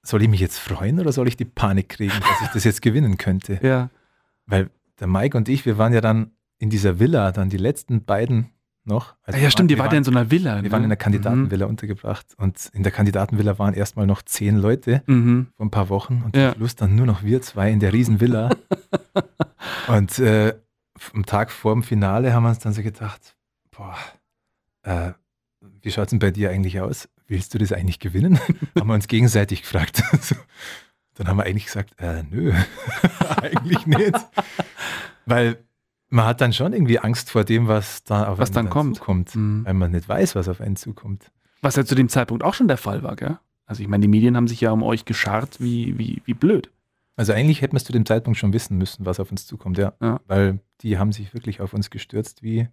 Speaker 3: soll ich mich jetzt freuen oder soll ich die Panik kriegen, dass ich das jetzt gewinnen könnte?
Speaker 2: Ja.
Speaker 3: Weil der Mike und ich, wir waren ja dann in dieser Villa, dann die letzten beiden noch. Also
Speaker 2: ja, stimmt,
Speaker 3: waren-
Speaker 2: ihr wart ja in so einer Villa.
Speaker 3: Wir waren in der
Speaker 2: Mhm.
Speaker 3: Kandidatenvilla untergebracht und in der Kandidatenvilla waren erstmal noch zehn Leute
Speaker 2: Mhm.
Speaker 3: vor ein paar Wochen und
Speaker 2: Ja.
Speaker 3: Schluss dann nur noch wir zwei in der Riesenvilla. und äh, am Tag vor dem Finale haben wir uns dann so gedacht, boah, äh, wie schaut es denn bei dir eigentlich aus? Willst du das eigentlich gewinnen? haben wir uns gegenseitig gefragt. Dann haben wir eigentlich gesagt, äh, nö, eigentlich nicht. Weil man hat dann schon irgendwie Angst vor dem, was da auf
Speaker 2: Was
Speaker 3: einen
Speaker 2: dann kommt.
Speaker 3: zukommt,
Speaker 2: Mhm.
Speaker 3: weil man nicht weiß, was auf einen zukommt.
Speaker 2: Was ja zu dem Zeitpunkt auch schon der Fall war, gell? Also ich meine, die Medien haben sich ja um euch geschart, wie, wie, wie blöd.
Speaker 3: Also eigentlich hätten wir es zu dem Zeitpunkt schon wissen müssen, was auf uns zukommt, ja.
Speaker 2: Ja.
Speaker 3: Weil die haben sich wirklich auf uns gestürzt wie,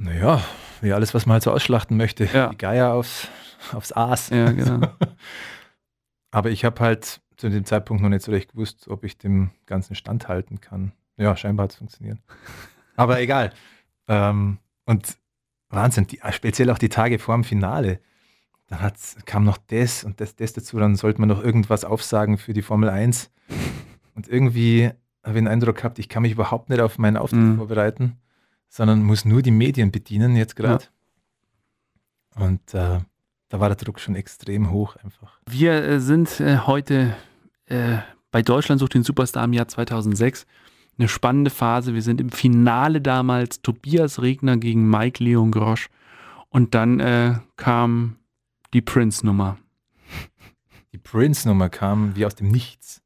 Speaker 3: naja, wie alles, was man halt so ausschlachten möchte.
Speaker 2: Ja.
Speaker 3: Die Geier aufs, aufs Aas.
Speaker 2: Ja, genau.
Speaker 3: Aber ich habe halt zu dem Zeitpunkt noch nicht so recht gewusst, ob ich dem Ganzen standhalten kann. Ja, scheinbar hat es funktioniert. Aber egal. Ähm, und Wahnsinn, die, speziell auch die Tage vor dem Finale. Dann kam noch das und das, das dazu. Dann sollte man noch irgendwas aufsagen für die Formel 1. Und irgendwie habe ich den Eindruck gehabt, ich kann mich überhaupt nicht auf meinen Auftritt
Speaker 2: Mhm.
Speaker 3: vorbereiten, sondern muss nur die Medien bedienen jetzt gerade. Und äh, da war der Druck schon extrem hoch einfach.
Speaker 2: Wir äh, sind äh, heute äh, bei Deutschland sucht den Superstar im Jahr 2006. Eine spannende Phase. Wir sind im Finale damals. Tobias Regner gegen Mike Leon Grosch. Und dann äh, kam die Prince-Nummer.
Speaker 3: Die Prince-Nummer kam wie aus dem Nichts.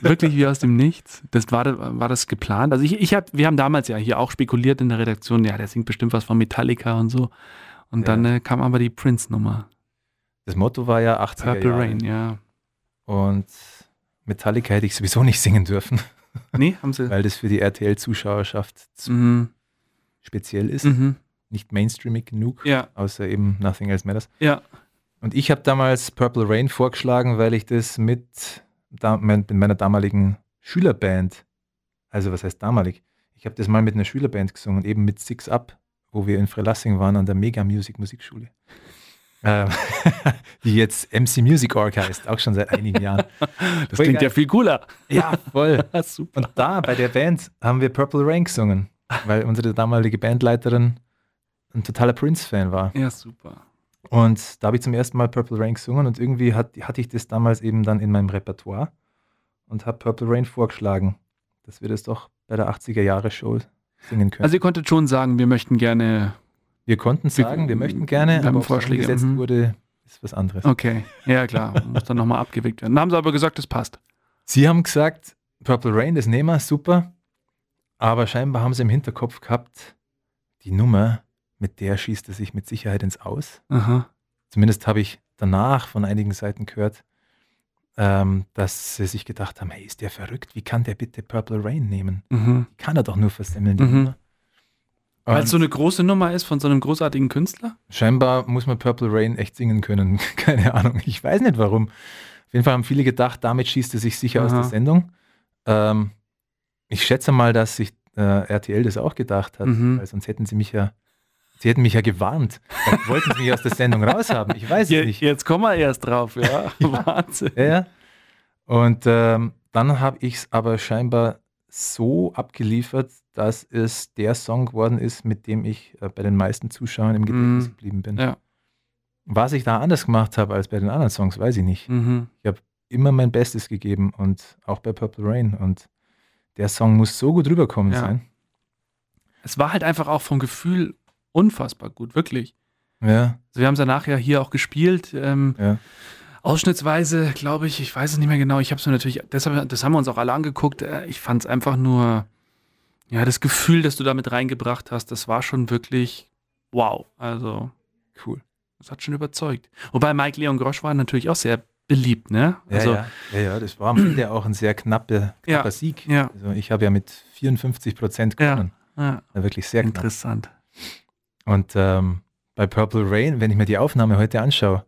Speaker 2: Wirklich wie aus dem Nichts. Das war, war das geplant. Also ich, ich hab, wir haben damals ja hier auch spekuliert in der Redaktion, ja, der singt bestimmt was von Metallica und so. Und
Speaker 3: Ja.
Speaker 2: dann äh, kam aber die Prince-Nummer.
Speaker 3: Das Motto war ja 80er
Speaker 2: Purple
Speaker 3: Jahre.
Speaker 2: Rain, ja.
Speaker 3: Und Metallica hätte ich sowieso nicht singen dürfen,
Speaker 2: Nee, haben sie.
Speaker 3: weil das für die RTL-Zuschauerschaft zu
Speaker 2: Mhm.
Speaker 3: speziell ist.
Speaker 2: Mhm.
Speaker 3: Nicht mainstreamig genug,
Speaker 2: Ja,
Speaker 3: außer eben Nothing Else Matters.
Speaker 2: ja.
Speaker 3: Und ich habe damals Purple Rain vorgeschlagen, weil ich das mit, da, mit meiner damaligen Schülerband, also was heißt damalig, ich habe das mal mit einer Schülerband gesungen, eben mit Six Up, wo wir in Frelassing waren an der Mega Music Musikschule. Ähm, die jetzt MC Music Org heißt, auch schon seit einigen Jahren.
Speaker 2: Das
Speaker 3: Voll
Speaker 2: klingt
Speaker 3: geil.
Speaker 2: ja viel cooler.
Speaker 3: Ja, voll.
Speaker 2: Super.
Speaker 3: Und da bei der Band haben wir Purple Rain gesungen, weil unsere damalige Bandleiterin ein totaler Prince-Fan war.
Speaker 2: Ja, super.
Speaker 3: Und da habe ich zum ersten Mal Purple Rain gesungen und irgendwie hat, hatte ich das damals eben dann in meinem Repertoire und habe Purple Rain vorgeschlagen, dass wir das doch bei der 80er Jahre Show singen können.
Speaker 2: Also ihr konntet schon sagen, wir möchten gerne.
Speaker 3: wir konnten sagen, wir möchten gerne,
Speaker 2: wir
Speaker 3: aber
Speaker 2: Vorschläge,
Speaker 3: umgesetzt
Speaker 2: mhm.
Speaker 3: wurde, ist was anderes.
Speaker 2: Okay, ja klar, muss dann nochmal abgewickt werden. Dann haben sie aber gesagt, das passt.
Speaker 3: Sie haben gesagt, Purple Rain, das nehmen wir, super. Aber scheinbar haben sie im Hinterkopf gehabt, die Nummer, mit der schießt er sich mit Sicherheit ins Aus.
Speaker 2: Aha.
Speaker 3: Zumindest habe ich danach von einigen Seiten gehört, ähm, dass sie sich gedacht haben, hey, ist der verrückt? Wie kann der bitte Purple Rain nehmen?
Speaker 2: Mhm.
Speaker 3: Kann er doch nur versemmeln,
Speaker 2: Mhm. Weil es so eine große Nummer ist von so einem großartigen Künstler?
Speaker 3: scheinbar muss man Purple Rain echt singen können. Keine Ahnung. Ich weiß nicht warum. Auf jeden Fall haben viele gedacht, damit schießt er sich sicher aus
Speaker 2: Aha.
Speaker 3: der Sendung. Ähm, ich schätze mal, dass sich äh, RTL das auch gedacht hat,
Speaker 2: Mhm.
Speaker 3: weil sonst hätten sie mich ja, sie hätten mich ja gewarnt. Dann wollten sie mich aus der Sendung raushaben. Ich weiß es nicht.
Speaker 2: jetzt kommen wir erst drauf, ja. Wahnsinn.
Speaker 3: Ja, ja. Und ähm, dann habe ich es aber scheinbar so abgeliefert, dass es der Song geworden ist, mit dem ich äh, bei den meisten Zuschauern im Gedächtnis
Speaker 2: Mhm.
Speaker 3: geblieben bin.
Speaker 2: Ja.
Speaker 3: Was ich da anders gemacht habe als bei den anderen Songs, weiß ich nicht.
Speaker 2: Mhm.
Speaker 3: Immer mein Bestes gegeben und auch bei Purple Rain. Und der Song muss so gut rüberkommen
Speaker 2: Ja.
Speaker 3: sein.
Speaker 2: Es war halt einfach auch vom Gefühl unfassbar gut, wirklich.
Speaker 3: Ja,
Speaker 2: Also wir haben es ja nachher hier auch gespielt. Ähm,
Speaker 3: ja.
Speaker 2: Ausschnittsweise, glaube ich, ich weiß es nicht mehr genau. Ich habe es mir natürlich, deshalb, das haben wir uns auch alle angeguckt. Äh, Ich fand es einfach nur, ja, das Gefühl, das du damit reingebracht hast, das war schon wirklich wow. Also,
Speaker 3: Cool.
Speaker 2: das hat schon überzeugt. Wobei Mike Leon Grosch war natürlich auch sehr beliebt, ne?
Speaker 3: Ja,
Speaker 2: Also,
Speaker 3: ja, ja, ja, das war am Ende auch ein sehr knappe,
Speaker 2: Ja.
Speaker 3: knapper Sieg.
Speaker 2: ja,
Speaker 3: Also ich habe ja mit 54 Prozent
Speaker 2: Ja.
Speaker 3: gewonnen.
Speaker 2: ja,
Speaker 3: Ja, wirklich sehr knapp.
Speaker 2: interessant.
Speaker 3: Und ähm, bei Purple Rain, wenn ich mir die Aufnahme heute anschaue,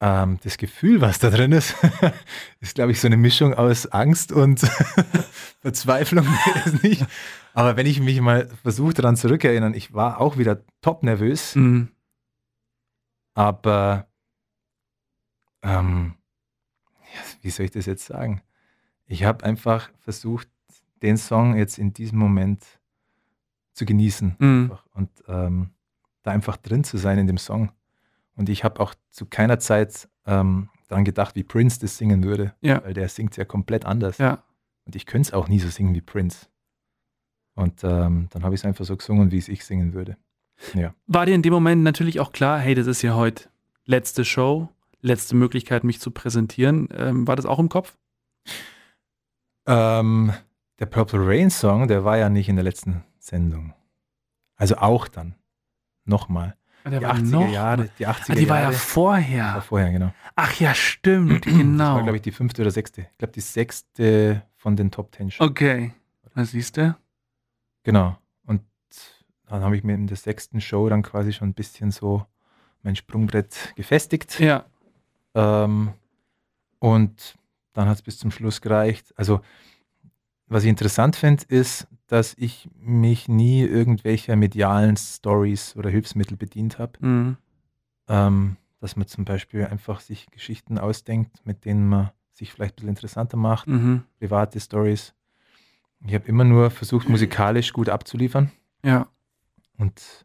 Speaker 3: ähm, das Gefühl, was da drin ist, ist, glaube ich, so eine Mischung aus Angst und Verzweiflung. Nicht. Aber wenn ich mich mal versuche daran zurückerinnern, ich war auch wieder top nervös,
Speaker 2: Mhm.
Speaker 3: aber ähm, wie soll ich das jetzt sagen? Ich habe einfach versucht, den Song jetzt in diesem Moment zu genießen
Speaker 2: Mhm.
Speaker 3: und ähm, da einfach drin zu sein in dem Song. Und ich habe auch zu keiner Zeit ähm, daran gedacht, wie Prince das singen würde,
Speaker 2: Ja.
Speaker 3: weil der singt ja komplett anders.
Speaker 2: Ja.
Speaker 3: Und ich könnte es auch nie so singen wie Prince. Und ähm, dann habe ich es einfach so gesungen, wie es ich singen würde. Ja.
Speaker 2: War dir in dem Moment natürlich auch klar, hey, das ist ja heute letzte Show, letzte Möglichkeit, mich zu präsentieren. Ähm, war das auch im Kopf?
Speaker 3: Ähm, der Purple Rain Song, der war ja nicht in der letzten Sendung. Also auch dann. Nochmal. Die
Speaker 2: war
Speaker 3: 80er
Speaker 2: noch-
Speaker 3: Jahre. Die 80er
Speaker 2: Ah, die war ja vorher.
Speaker 3: war vorher, genau.
Speaker 2: Ach ja, stimmt,
Speaker 3: Das war,
Speaker 2: genau.
Speaker 3: glaube ich, die fünfte oder sechste. Ich glaube, die sechste von den Top Ten. Shows.
Speaker 2: Okay, da siehst du.
Speaker 3: Genau. Und dann habe ich mir in der sechsten Show dann quasi schon ein bisschen so mein Sprungbrett gefestigt.
Speaker 2: Ja,
Speaker 3: Ähm, und dann hat es bis zum Schluss gereicht. Also, was ich interessant finde, ist, dass ich mich nie irgendwelcher medialen Stories oder Hilfsmittel bedient habe.
Speaker 2: mhm.
Speaker 3: Ähm, dass man zum Beispiel einfach sich Geschichten ausdenkt, mit denen man sich vielleicht ein bisschen interessanter macht,
Speaker 2: Mhm.
Speaker 3: private Stories. Ich habe immer nur versucht, musikalisch gut abzuliefern
Speaker 2: ja,
Speaker 3: und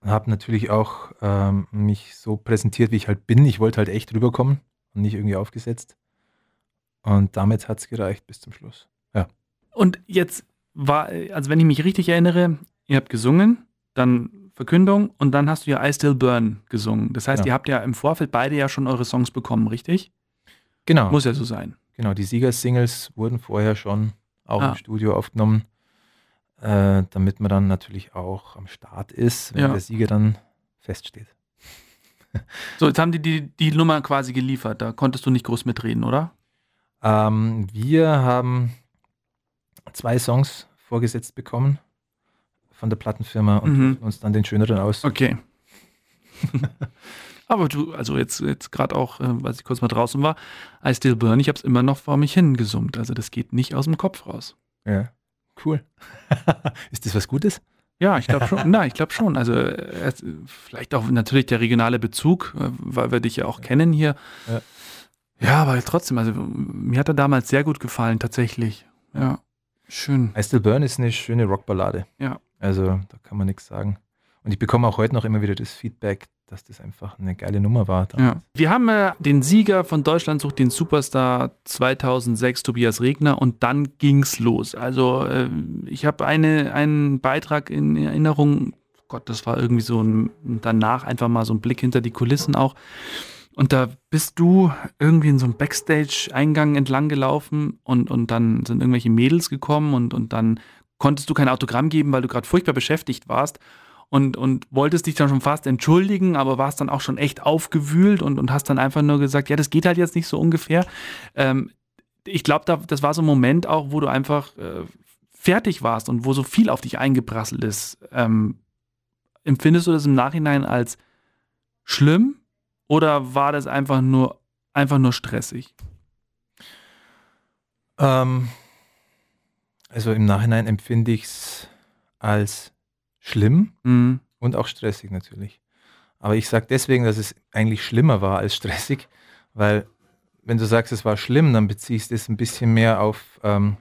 Speaker 3: habe natürlich auch ähm, mich so präsentiert, wie ich halt bin. Ich wollte halt echt rüberkommen und nicht irgendwie aufgesetzt. Und damit hat es gereicht bis zum Schluss.
Speaker 2: Und jetzt war, also wenn ich mich richtig erinnere, ihr habt gesungen, dann Verkündung und dann hast du ja I Still Burn gesungen. Das heißt,
Speaker 3: Ja.
Speaker 2: ihr habt ja im Vorfeld beide ja schon eure Songs bekommen, richtig?
Speaker 3: Genau,
Speaker 2: Muss ja so sein.
Speaker 3: genau. Die Siegersingles wurden vorher schon auch
Speaker 2: Ah.
Speaker 3: im Studio aufgenommen, äh, damit man dann natürlich auch am Start ist, wenn
Speaker 2: Ja.
Speaker 3: der Sieger dann feststeht.
Speaker 2: So, jetzt haben die, die die Nummer quasi geliefert. Da konntest du nicht groß mitreden, oder?
Speaker 3: Ähm, wir haben zwei Songs vorgesetzt bekommen von der Plattenfirma und
Speaker 2: Mhm.
Speaker 3: uns dann den schöneren aus.
Speaker 2: Okay. Aber du, also jetzt, jetzt gerade auch, äh, als ich kurz mal draußen war, I Still Burn, ich habe es immer noch vor mich hin gesummt. Also das geht nicht aus dem Kopf raus.
Speaker 3: Ja, cool. ist das was Gutes?
Speaker 2: Ja, ich glaube schon. Na, ich glaube schon. Also äh, vielleicht auch natürlich der regionale Bezug, äh, weil wir dich ja auch kennen hier.
Speaker 3: Ja.
Speaker 2: Ja. aber trotzdem, also mir hat er damals sehr gut gefallen, tatsächlich. Ja, schön.
Speaker 3: I Still Burn ist eine schöne Rockballade.
Speaker 2: Ja.
Speaker 3: Also da kann man nichts sagen. Und ich bekomme auch heute noch immer wieder das Feedback, dass das einfach eine geile Nummer war.
Speaker 2: Ja. Wir haben äh, den Sieger von Deutschland sucht den Superstar 2006, Tobias Regner, und dann ging's los. Also äh, ich habe eine, einen Beitrag in Erinnerung, Gott, das war irgendwie so ein, danach einfach mal so ein Blick hinter die Kulissen auch. Und da bist du irgendwie in so einem Backstage-Eingang entlang gelaufen und, und dann sind irgendwelche Mädels gekommen und, und dann konntest du kein Autogramm geben, weil du gerade furchtbar beschäftigt warst und, und wolltest dich dann schon fast entschuldigen, aber warst dann auch schon echt aufgewühlt und, und hast dann einfach nur gesagt, ja, das geht halt jetzt nicht so ungefähr. Ähm, ich glaube, da, das war so ein Moment auch, wo du einfach äh, fertig warst und wo so viel auf dich eingeprasselt ist. Ähm, empfindest du das im Nachhinein als schlimm oder war das einfach nur, einfach nur stressig?
Speaker 3: Ähm, also im Nachhinein empfinde ich es als schlimm
Speaker 2: Mhm.
Speaker 3: und auch stressig natürlich. Aber ich sage deswegen, dass es eigentlich schlimmer war als stressig, weil wenn du sagst, es war schlimm, dann beziehst du es ein bisschen mehr auf, ähm,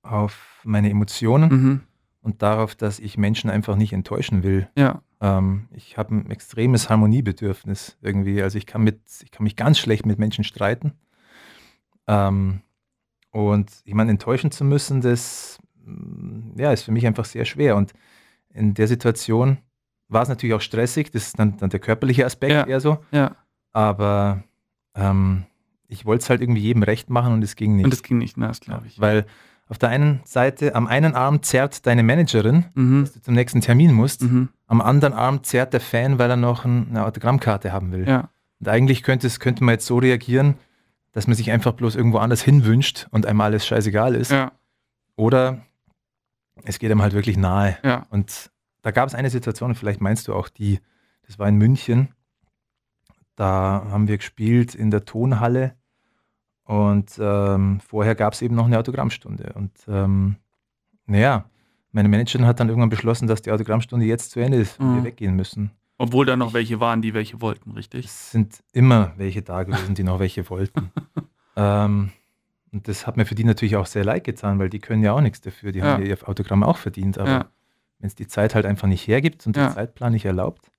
Speaker 3: auf meine Emotionen
Speaker 2: Mhm.
Speaker 3: und darauf, dass ich Menschen einfach nicht enttäuschen will.
Speaker 2: Ja.
Speaker 3: Ähm, ich habe ein extremes Harmoniebedürfnis irgendwie. Also ich kann mit, ich kann mich ganz schlecht mit Menschen streiten. Ähm, und jemanden enttäuschen zu müssen, das mm, ja, ist für mich einfach sehr schwer. Und in der Situation war es natürlich auch stressig. Das ist dann, dann der körperliche Aspekt
Speaker 2: Ja.
Speaker 3: eher so.
Speaker 2: Ja.
Speaker 3: Aber ähm, ich wollte es halt irgendwie jedem recht machen und es ging nicht.
Speaker 2: Und das ging nicht, ne, das glaube ich.
Speaker 3: Weil auf der einen Seite, am einen Arm zerrt deine Managerin,
Speaker 2: Mhm.
Speaker 3: dass du zum nächsten Termin musst.
Speaker 2: Mhm.
Speaker 3: Am anderen Arm zerrt der Fan, weil er noch ein, eine Autogrammkarte haben will.
Speaker 2: Ja.
Speaker 3: Und eigentlich könnte, es, könnte man jetzt so reagieren, dass man sich einfach bloß irgendwo anders hinwünscht und einem alles scheißegal ist.
Speaker 2: Ja.
Speaker 3: Oder es geht einem halt wirklich nahe.
Speaker 2: Ja.
Speaker 3: Und da gab es eine Situation, vielleicht meinst du auch die, das war in München. Da haben wir gespielt in der Tonhalle und ähm, vorher gab es eben noch eine Autogrammstunde. Und ähm, naja, meine Managerin hat dann irgendwann beschlossen, dass die Autogrammstunde jetzt zu Ende ist und
Speaker 2: Mhm.
Speaker 3: wir weggehen müssen.
Speaker 2: Obwohl da noch welche waren, die welche wollten, richtig?
Speaker 3: Es sind immer welche da gewesen, die noch welche wollten. ähm, und das hat mir für die natürlich auch sehr leid getan, weil die können ja auch nichts dafür. Die haben
Speaker 2: Ja.
Speaker 3: ja ihr Autogramm auch verdient. Aber
Speaker 2: Ja.
Speaker 3: wenn es die Zeit halt einfach nicht hergibt und
Speaker 2: Ja.
Speaker 3: der Zeitplan nicht erlaubt.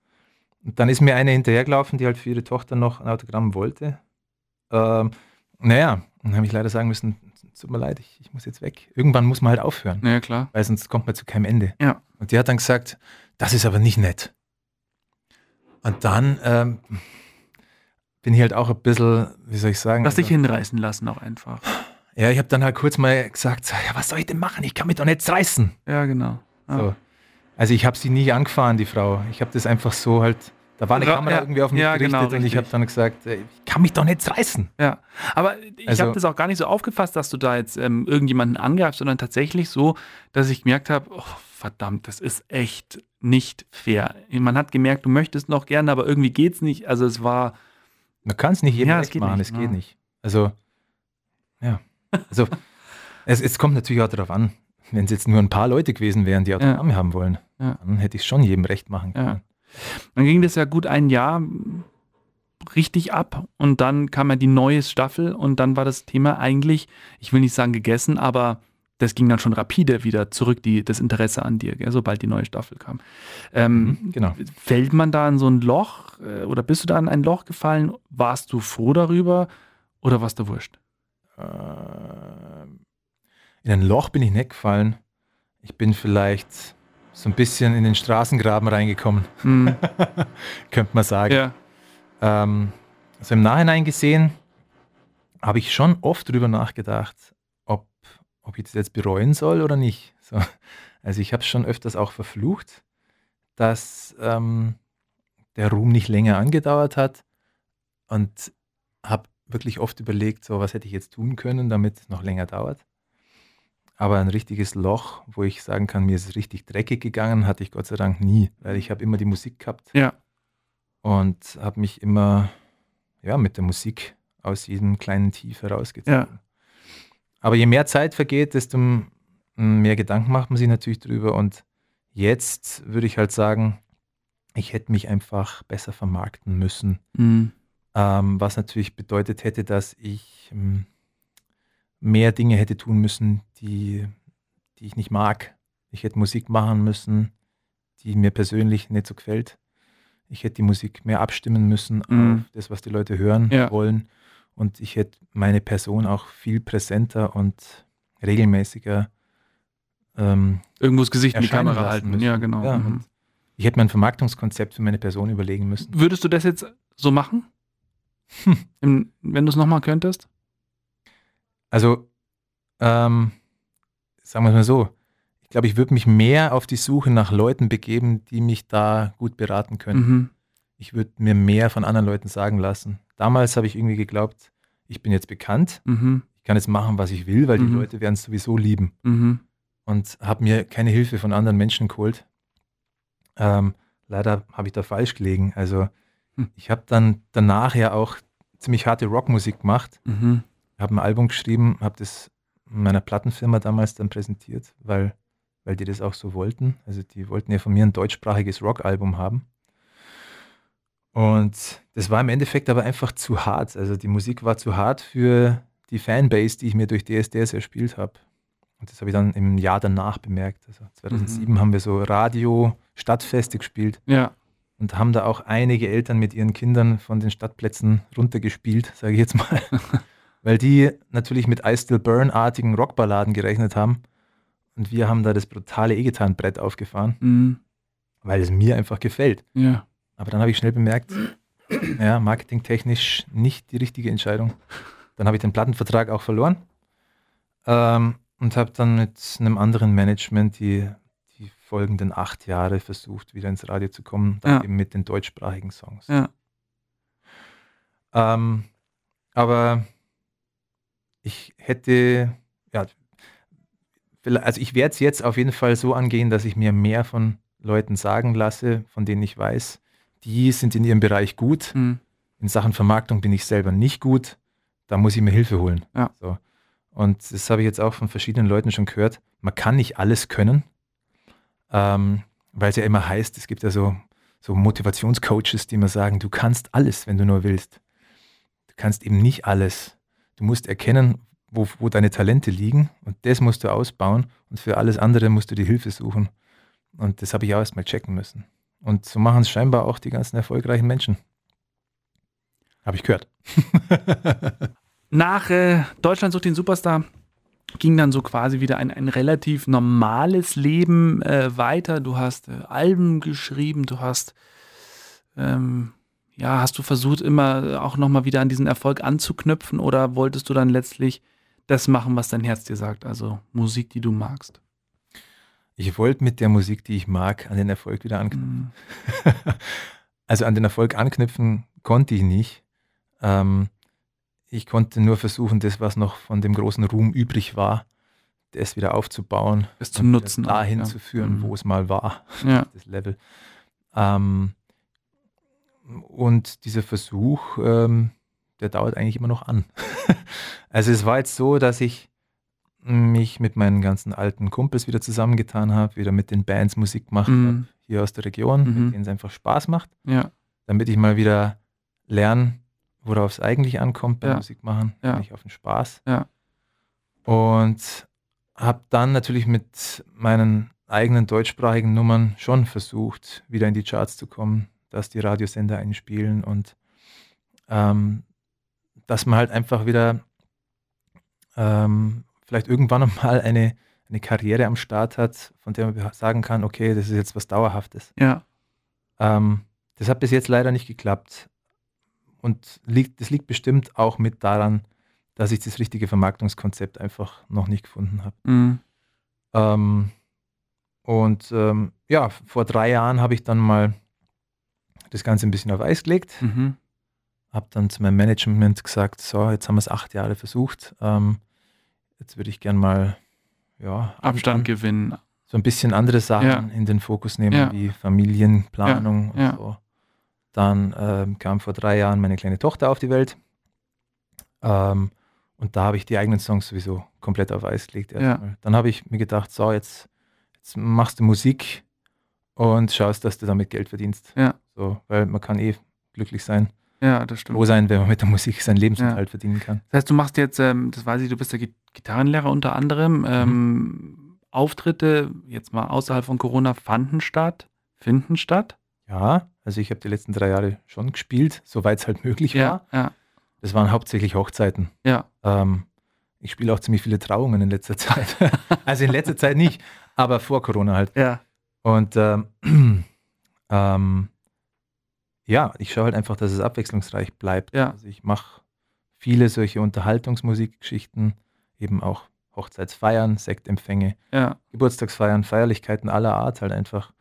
Speaker 3: Und dann ist mir eine hinterhergelaufen, die halt für ihre Tochter noch ein Autogramm wollte. Ähm, naja, dann habe ich leider sagen müssen, tut mir leid, ich, ich muss jetzt weg. Irgendwann muss man halt aufhören,
Speaker 2: Ja, klar.
Speaker 3: weil sonst kommt man zu keinem Ende.
Speaker 2: Ja.
Speaker 3: Und die hat dann gesagt, das ist aber nicht nett. Und dann ähm, bin ich halt auch ein bisschen, wie soll ich sagen?
Speaker 2: Lass dich
Speaker 3: also,
Speaker 2: hinreißen lassen auch einfach.
Speaker 3: Ja, ich habe dann halt kurz mal gesagt, ja, was soll ich denn machen? Ich kann mich doch nicht reißen.
Speaker 2: Ja, genau. Ja.
Speaker 3: So. Also ich habe sie nie angefahren, die Frau. Ich habe das einfach so halt, da war eine
Speaker 2: Ja,
Speaker 3: Kamera
Speaker 2: ja,
Speaker 3: irgendwie auf mich
Speaker 2: ja,
Speaker 3: gerichtet
Speaker 2: genau,
Speaker 3: und ich habe dann gesagt, äh, ich kann mich doch nicht reißen.
Speaker 2: Ja, aber ich
Speaker 3: Also-
Speaker 2: habe das auch gar nicht so aufgefasst, dass du da jetzt ähm, irgendjemanden angreifst, sondern tatsächlich so, dass ich gemerkt habe, oh, verdammt, das ist echt nicht fair. Man hat gemerkt, du möchtest noch gerne, aber irgendwie geht's nicht. Also es war,
Speaker 3: Man kann es nicht jedem
Speaker 2: Ja,
Speaker 3: recht machen,
Speaker 2: nicht,
Speaker 3: es geht
Speaker 2: ja.
Speaker 3: nicht. Also, ja. Also, es, es kommt natürlich auch darauf an, wenn es jetzt nur ein paar Leute gewesen wären, die Autogramme haben wollen,
Speaker 2: Ja.
Speaker 3: dann hätte ich es schon jedem recht machen
Speaker 2: Ja. Dann ging das ja gut ein Jahr richtig ab und dann kam ja die neue Staffel und dann war das Thema eigentlich, ich will nicht sagen gegessen, aber das ging dann schon rapide wieder zurück, die, das Interesse an dir, gell, sobald die neue Staffel kam. Ähm,
Speaker 3: Mhm, genau.
Speaker 2: Fällt man da in so ein Loch äh, oder bist du da in ein Loch gefallen? Warst du froh darüber oder warst du wurscht?
Speaker 3: Ähm, In ein Loch bin ich nicht gefallen. Ich bin vielleicht so ein bisschen in den Straßengraben reingekommen,
Speaker 2: Hm,
Speaker 3: könnte man sagen.
Speaker 2: ja,
Speaker 3: Ähm, also im Nachhinein gesehen habe ich schon oft drüber nachgedacht, ob, ob ich das jetzt bereuen soll oder nicht. So. Also ich habe es schon öfters auch verflucht, dass ähm, der Ruhm nicht länger angedauert hat und habe wirklich oft überlegt, so was hätte ich jetzt tun können, damit es noch länger dauert. Aber ein richtiges Loch, wo ich sagen kann, mir ist es richtig dreckig gegangen, hatte ich Gott sei Dank nie, weil ich habe immer die Musik gehabt
Speaker 2: ja,
Speaker 3: und habe mich immer ja, mit der Musik aus jedem kleinen Tief herausgezogen.
Speaker 2: Ja.
Speaker 3: Aber je mehr Zeit vergeht, desto mehr Gedanken macht man sich natürlich drüber. Und jetzt würde ich halt sagen, ich hätte mich einfach besser vermarkten müssen.
Speaker 2: hm,
Speaker 3: Ähm, was natürlich bedeutet hätte, dass ich ähm, mehr Dinge hätte tun müssen, die, die ich nicht mag. Ich hätte Musik machen müssen, die mir persönlich nicht so gefällt. Ich hätte die Musik mehr abstimmen müssen
Speaker 2: Mhm.
Speaker 3: auf das, was die Leute hören
Speaker 2: Ja.
Speaker 3: wollen. Und ich hätte meine Person auch viel präsenter und regelmäßiger ähm,
Speaker 2: irgendwo das Gesicht in die Kamera halten.
Speaker 3: müssen.
Speaker 2: Ja, genau.
Speaker 3: Ja,
Speaker 2: mhm.
Speaker 3: ich hätte mir ein Vermarktungskonzept für meine Person überlegen müssen.
Speaker 2: Würdest du das jetzt so machen?
Speaker 3: Hm.
Speaker 2: Im, wenn du es nochmal könntest?
Speaker 3: Also, ähm, sagen wir es mal so, ich glaube, ich würde mich mehr auf die Suche nach Leuten begeben, die mich da gut beraten können.
Speaker 2: Mhm.
Speaker 3: Ich würde mir mehr von anderen Leuten sagen lassen. Damals habe ich irgendwie geglaubt, ich bin jetzt bekannt,
Speaker 2: Mhm.
Speaker 3: ich kann jetzt machen, was ich will, weil die
Speaker 2: Mhm.
Speaker 3: Leute werden es sowieso lieben.
Speaker 2: Mhm.
Speaker 3: Und habe mir keine Hilfe von anderen Menschen geholt. Ähm, leider habe ich da falsch gelegen. Also,
Speaker 2: Hm.
Speaker 3: ich habe dann danach ja auch ziemlich harte Rockmusik gemacht.
Speaker 2: Mhm.
Speaker 3: Habe ein Album geschrieben, habe das meiner Plattenfirma damals dann präsentiert, weil, weil die das auch so wollten. Also die wollten ja von mir ein deutschsprachiges Rockalbum haben. Und das war im Endeffekt aber einfach zu hart. Also die Musik war zu hart für die Fanbase, die ich mir durch DSDS erspielt habe. Und das habe ich dann im Jahr danach bemerkt. Also 2007 haben wir so Radio-Stadtfeste gespielt
Speaker 2: Ja.
Speaker 3: und haben da auch einige Eltern mit ihren Kindern von den Stadtplätzen runtergespielt, sage ich jetzt mal. Weil die natürlich mit I Still Burn-artigen Rockballaden gerechnet haben. Und wir haben da das brutale E-Gitarrenbrett aufgefahren,
Speaker 2: Mhm.
Speaker 3: weil es mir einfach gefällt.
Speaker 2: Ja.
Speaker 3: Aber dann habe ich schnell bemerkt, ja, marketingtechnisch nicht die richtige Entscheidung. Dann habe ich den Plattenvertrag auch verloren ähm, und habe dann mit einem anderen Management die, die folgenden acht Jahre versucht, wieder ins Radio zu kommen, dann
Speaker 2: Ja.
Speaker 3: eben mit den deutschsprachigen Songs.
Speaker 2: Ja.
Speaker 3: Ähm, aber ich hätte, ja, also ich werde es jetzt auf jeden Fall so angehen, dass ich mir mehr von Leuten sagen lasse, von denen ich weiß, die sind in ihrem Bereich gut.
Speaker 2: Mhm.
Speaker 3: In Sachen Vermarktung bin ich selber nicht gut. Da muss ich mir Hilfe holen.
Speaker 2: Ja.
Speaker 3: So. Und das habe ich jetzt auch von verschiedenen Leuten schon gehört. Man kann nicht alles können, ähm, weil es ja immer heißt, es gibt ja so, so Motivationscoaches, die immer sagen, du kannst alles, wenn du nur willst. Du kannst eben nicht alles. Du musst erkennen, wo, wo deine Talente liegen und das musst du ausbauen und für alles andere musst du die Hilfe suchen. Und das habe ich auch erstmal checken müssen. Und so machen es scheinbar auch die ganzen erfolgreichen Menschen. Habe ich gehört.
Speaker 2: Nach äh, Deutschland sucht den Superstar ging dann so quasi wieder ein, ein relativ normales Leben äh, weiter. Du hast äh, Alben geschrieben, du hast ähm, ja, hast du versucht, immer auch nochmal wieder an diesen Erfolg anzuknüpfen oder wolltest du dann letztlich das machen, was dein Herz dir sagt, also Musik, die du magst?
Speaker 3: Ich wollte mit der Musik, die ich mag, an den Erfolg wieder anknüpfen.
Speaker 2: Mhm.
Speaker 3: also an den Erfolg anknüpfen konnte ich nicht. Ähm, ich konnte nur versuchen, das, was noch von dem großen Ruhm übrig war, das wieder aufzubauen.
Speaker 2: Es zu nutzen.
Speaker 3: Dahin ja. zu führen, mhm. wo es mal war,
Speaker 2: ja.
Speaker 3: das Level. Ähm, und dieser Versuch, ähm, der dauert eigentlich immer noch an. also es war jetzt so, dass ich mich mit meinen ganzen alten Kumpels wieder zusammengetan habe, wieder mit den Bands Musik gemacht
Speaker 2: Mhm.
Speaker 3: habe, hier aus der Region,
Speaker 2: Mhm.
Speaker 3: mit denen es einfach Spaß macht,
Speaker 2: Ja,
Speaker 3: damit ich mal wieder lerne, worauf es eigentlich ankommt beim
Speaker 2: Ja.
Speaker 3: Musik machen,
Speaker 2: Ja.
Speaker 3: nicht auf den Spaß.
Speaker 2: Ja.
Speaker 3: Und habe dann natürlich mit meinen eigenen deutschsprachigen Nummern schon versucht, wieder in die Charts zu kommen, dass die Radiosender einspielen und ähm, dass man halt einfach wieder ähm, vielleicht irgendwann mal eine, eine Karriere am Start hat, von der man sagen kann, okay, das ist jetzt was Dauerhaftes.
Speaker 2: ja,
Speaker 3: Ähm, das hat bis jetzt leider nicht geklappt. Und liegt, das liegt bestimmt auch mit daran, dass ich das richtige Vermarktungskonzept einfach noch nicht gefunden habe.
Speaker 2: mhm.
Speaker 3: Ähm, und ähm, ja, vor drei Jahren habe ich dann mal das Ganze ein bisschen auf Eis gelegt.
Speaker 2: Mhm.
Speaker 3: Habe dann zu meinem Management gesagt, so, jetzt haben wir es acht Jahre versucht. Ähm, jetzt würde ich gern mal ja,
Speaker 2: Abstand gewinnen.
Speaker 3: so ein bisschen andere Sachen
Speaker 2: Ja.
Speaker 3: in den Fokus nehmen,
Speaker 2: Ja.
Speaker 3: wie Familienplanung und so. Dann ähm, kam vor drei Jahren meine kleine Tochter auf die Welt. Ähm, und da habe ich die eigenen Songs sowieso komplett auf Eis gelegt. Dann habe ich mir gedacht, so, jetzt, jetzt machst du Musik und schaust, dass du damit Geld verdienst.
Speaker 2: Ja.
Speaker 3: So, weil man kann eh glücklich sein,
Speaker 2: Ja, das stimmt.
Speaker 3: froh sein, wenn man mit der Musik seinen Lebensunterhalt verdienen kann.
Speaker 2: Das heißt, du machst jetzt, ähm, das weiß ich, du bist der Git- Gitarrenlehrer unter anderem. Ähm, Auftritte, jetzt mal außerhalb von Corona, fanden statt, finden statt.
Speaker 3: Ja, also ich habe die letzten drei Jahre schon gespielt, soweit es halt möglich war.
Speaker 2: Ja, ja,
Speaker 3: Das waren hauptsächlich Hochzeiten.
Speaker 2: ja.
Speaker 3: Ähm, ich spiele auch ziemlich viele Trauungen in letzter Zeit. also in letzter Zeit nicht, aber vor Corona halt.
Speaker 2: Ja,
Speaker 3: Und ähm, ähm, ja, ich schaue halt einfach, dass es abwechslungsreich bleibt.
Speaker 2: Ja.
Speaker 3: Also ich mache viele solche Unterhaltungsmusikgeschichten, eben auch Hochzeitsfeiern, Sektempfänge,
Speaker 2: ja,
Speaker 3: Geburtstagsfeiern, Feierlichkeiten aller Art halt einfach.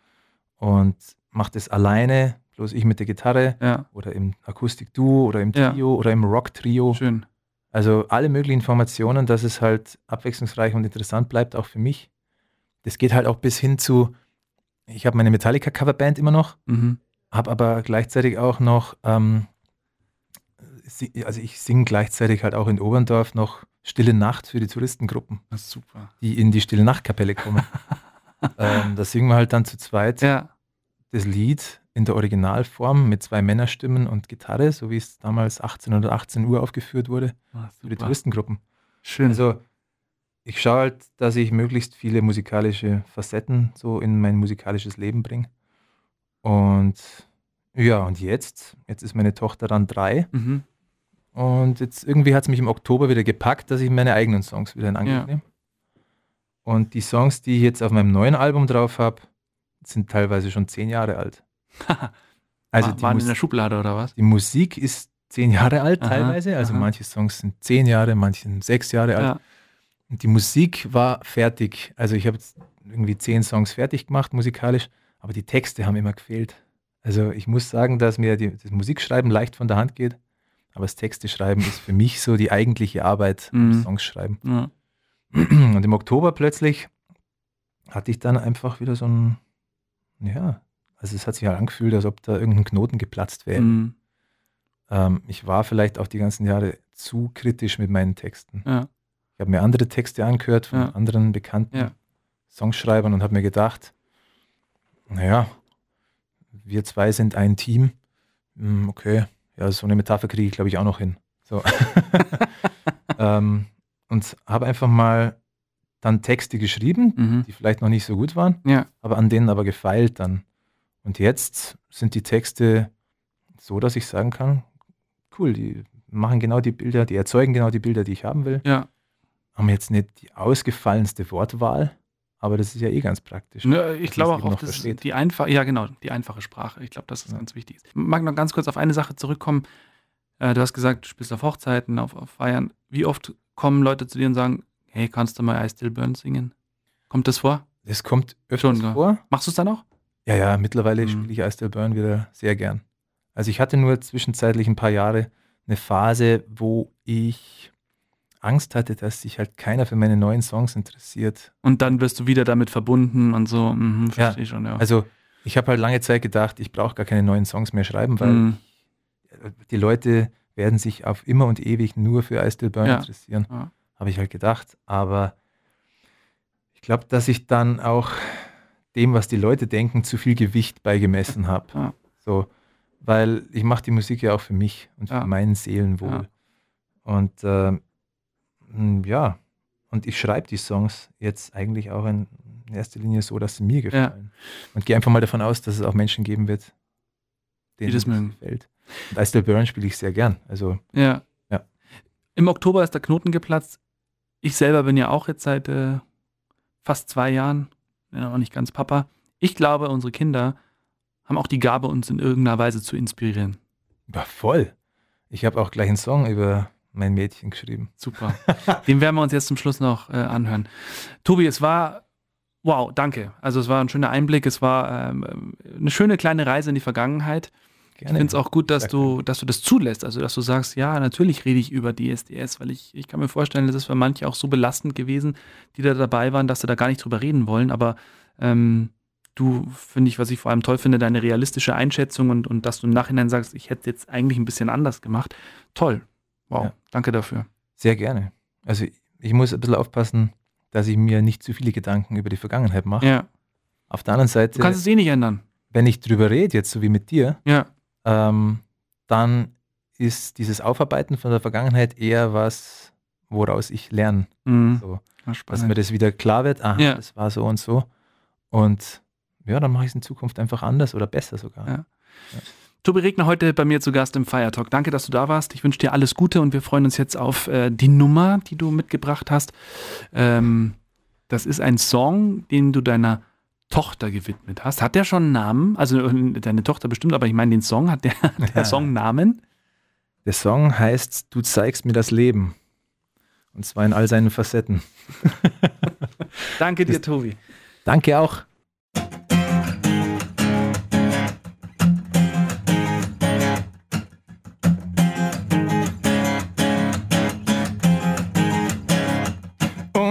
Speaker 3: Und mache das alleine, bloß ich mit der Gitarre
Speaker 2: ja,
Speaker 3: oder im Akustikduo oder im. Trio oder im Rock-Trio.
Speaker 2: schön.
Speaker 3: Also alle möglichen Informationen, dass es halt abwechslungsreich und interessant bleibt, auch für mich. Das geht halt auch bis hin zu, ich habe meine Metallica-Coverband immer noch,
Speaker 2: Mhm.
Speaker 3: Habe aber gleichzeitig auch noch, ähm, also ich singe gleichzeitig halt auch in Oberndorf noch Stille Nacht für die Touristengruppen,
Speaker 2: Das ist super.
Speaker 3: die in die Stille Nachtkapelle kommen. ähm, da singen wir halt dann zu zweit
Speaker 2: Ja,
Speaker 3: das Lied in der Originalform mit zwei Männerstimmen und Gitarre, so wie es damals 18 oder 18 Uhr aufgeführt wurde
Speaker 2: ah,
Speaker 3: für die. Touristengruppen.
Speaker 2: Schön.
Speaker 3: Also ich schaue halt, dass ich möglichst viele musikalische Facetten so in mein musikalisches Leben bringe. Und ja, und jetzt, jetzt ist meine Tochter dann drei
Speaker 2: mhm.
Speaker 3: und jetzt irgendwie hat es mich im Oktober wieder gepackt, dass ich meine eigenen Songs wieder in Angriff
Speaker 2: Ja.
Speaker 3: nehme. Und die Songs, die ich jetzt auf meinem neuen Album drauf habe, sind teilweise schon zehn Jahre alt. Also die,
Speaker 2: waren
Speaker 3: Mus
Speaker 2: in der Schublade oder was?
Speaker 3: die Musik ist zehn Jahre alt
Speaker 2: Aha,
Speaker 3: teilweise, also
Speaker 2: aha.
Speaker 3: manche Songs sind zehn Jahre, manche sind sechs Jahre alt.
Speaker 2: Ja,
Speaker 3: Und die Musik war fertig. Also ich habe jetzt irgendwie zehn Songs fertig gemacht, musikalisch, aber die Texte haben immer gefehlt. Also ich muss sagen, dass mir die, das Musikschreiben leicht von der Hand geht, aber das Texteschreiben ist für mich so die eigentliche Arbeit,
Speaker 2: Mhm.
Speaker 3: Songs schreiben.
Speaker 2: ja.
Speaker 3: Und im Oktober plötzlich hatte ich dann einfach wieder so ein, ja, also es hat sich halt angefühlt, als ob da irgendein Knoten geplatzt wäre.
Speaker 2: Mhm.
Speaker 3: Ähm, ich war vielleicht auch die ganzen Jahre zu kritisch mit meinen Texten.
Speaker 2: ja.
Speaker 3: Ich habe mir andere Texte angehört von
Speaker 2: Ja.
Speaker 3: anderen bekannten. Songschreibern und habe mir gedacht, naja, wir zwei sind ein Team. Hm, Okay, ja, so eine Metapher kriege ich, glaube ich, auch noch hin. So. ähm, und habe einfach mal dann Texte geschrieben,
Speaker 2: Mhm.
Speaker 3: die vielleicht noch nicht so gut waren,
Speaker 2: Ja,
Speaker 3: aber an denen aber gefeilt dann. Und jetzt sind die Texte so, dass ich sagen kann, cool, die machen genau die Bilder, die erzeugen genau die Bilder, die ich haben will
Speaker 2: ja,
Speaker 3: haben jetzt nicht die ausgefallenste Wortwahl,
Speaker 4: aber das ist ja eh ganz praktisch.
Speaker 2: Ne, ich glaube auch,
Speaker 4: noch
Speaker 2: das, die einfache, ja genau, die einfache Sprache. Ich glaube, dass das
Speaker 4: Ja.
Speaker 2: ganz wichtig ist. Ich mag noch ganz kurz auf eine Sache zurückkommen. Äh, du hast gesagt, du spielst auf Hochzeiten, auf, auf Feiern. Wie oft kommen Leute zu dir und sagen, hey, kannst du mal I Still Burn singen? Kommt das vor?
Speaker 4: Das kommt öfters
Speaker 2: Schon, ja.
Speaker 4: vor.
Speaker 2: Machst du es dann auch?
Speaker 4: Ja, ja, mittlerweile
Speaker 2: Mhm.
Speaker 4: spiele ich I Still Burn wieder sehr gern. Also ich hatte nur zwischenzeitlich ein paar Jahre eine Phase, wo ich Angst hatte, dass sich halt keiner für meine neuen Songs interessiert.
Speaker 2: Und dann wirst du wieder damit verbunden und so. Mhm,
Speaker 4: Ja,
Speaker 2: verstehe schon, ja.
Speaker 4: Also ich habe halt lange Zeit gedacht, ich brauche gar keine neuen Songs mehr schreiben, weil
Speaker 2: Mhm.
Speaker 4: die Leute werden sich auf immer und ewig nur für I Still Burn
Speaker 2: Ja.
Speaker 4: interessieren.
Speaker 2: Ja.
Speaker 4: Habe ich halt gedacht. Aber ich glaube, dass ich dann auch dem, was die Leute denken, zu viel Gewicht beigemessen habe.
Speaker 2: Ja.
Speaker 4: So, weil ich mache die Musik ja auch für mich und
Speaker 2: Ja.
Speaker 4: für meinen Seelenwohl. Und m, ja, und ich schreibe die Songs jetzt eigentlich auch in erster Linie so, dass sie mir gefallen. Und gehe einfach mal davon aus, dass es auch Menschen geben wird, denen
Speaker 2: das mögen.
Speaker 4: gefällt. Und I Still Burn spiele ich sehr gern. Also
Speaker 2: Ja.
Speaker 4: Ja.
Speaker 2: Im Oktober ist der Knoten geplatzt. Ich selber bin ja auch jetzt seit äh, fast zwei Jahren, bin ja noch nicht ganz Papa. Ich glaube, unsere Kinder haben auch die Gabe, uns in irgendeiner Weise zu inspirieren.
Speaker 4: ja, voll. Ich habe auch gleich einen Song über mein Mädchen geschrieben.
Speaker 2: Super. Den werden wir uns jetzt zum Schluss noch äh, anhören. Tobi, es war, wow, danke. Also es war ein schöner Einblick. Es war ähm, eine schöne kleine Reise in die Vergangenheit. Ich
Speaker 4: Gerne.
Speaker 2: finde es auch gut, dass du, dass du das zulässt. Also, dass du sagst, ja, natürlich rede ich über DSDS, weil ich, ich kann mir vorstellen, das ist für manche auch so belastend gewesen, die da dabei waren, dass sie da gar nicht drüber reden wollen. Aber ähm, du, finde ich, was ich vor allem toll finde, deine realistische Einschätzung und, und dass du im Nachhinein sagst, ich hätte jetzt eigentlich ein bisschen anders gemacht. Toll. Wow.
Speaker 4: Ja.
Speaker 2: Danke dafür.
Speaker 4: Sehr gerne. Also ich muss ein bisschen aufpassen, dass ich mir nicht zu viele Gedanken über die Vergangenheit mache.
Speaker 2: Ja.
Speaker 4: Auf der anderen Seite,
Speaker 2: Du kannst es eh nicht ändern.
Speaker 4: wenn ich drüber rede, jetzt so wie mit dir,
Speaker 2: Ja.
Speaker 4: ähm, dann ist dieses Aufarbeiten von der Vergangenheit eher was, woraus ich lerne.
Speaker 2: Mhm.
Speaker 4: So, dass mir das wieder klar wird, ah,
Speaker 2: Ja.
Speaker 4: das war so und so. Und ja, dann mache ich es in Zukunft einfach anders oder besser sogar.
Speaker 2: Ja. Tobi Regner heute bei mir zu Gast im Fire Talk. Danke, dass du da warst. Ich wünsche dir alles Gute und wir freuen uns jetzt auf äh, die Nummer, die du mitgebracht hast. Ähm, das ist ein Song, den du deiner Tochter gewidmet hast. Hat der schon einen Namen? Also äh, deine Tochter bestimmt, aber ich meine den Song. Hat der, der
Speaker 4: Ja.
Speaker 2: Song einen Namen?
Speaker 4: Der Song heißt Du zeigst mir das Leben. Und zwar in all seinen Facetten.
Speaker 2: Danke dir,
Speaker 4: Das-
Speaker 2: Tobi.
Speaker 4: Danke auch.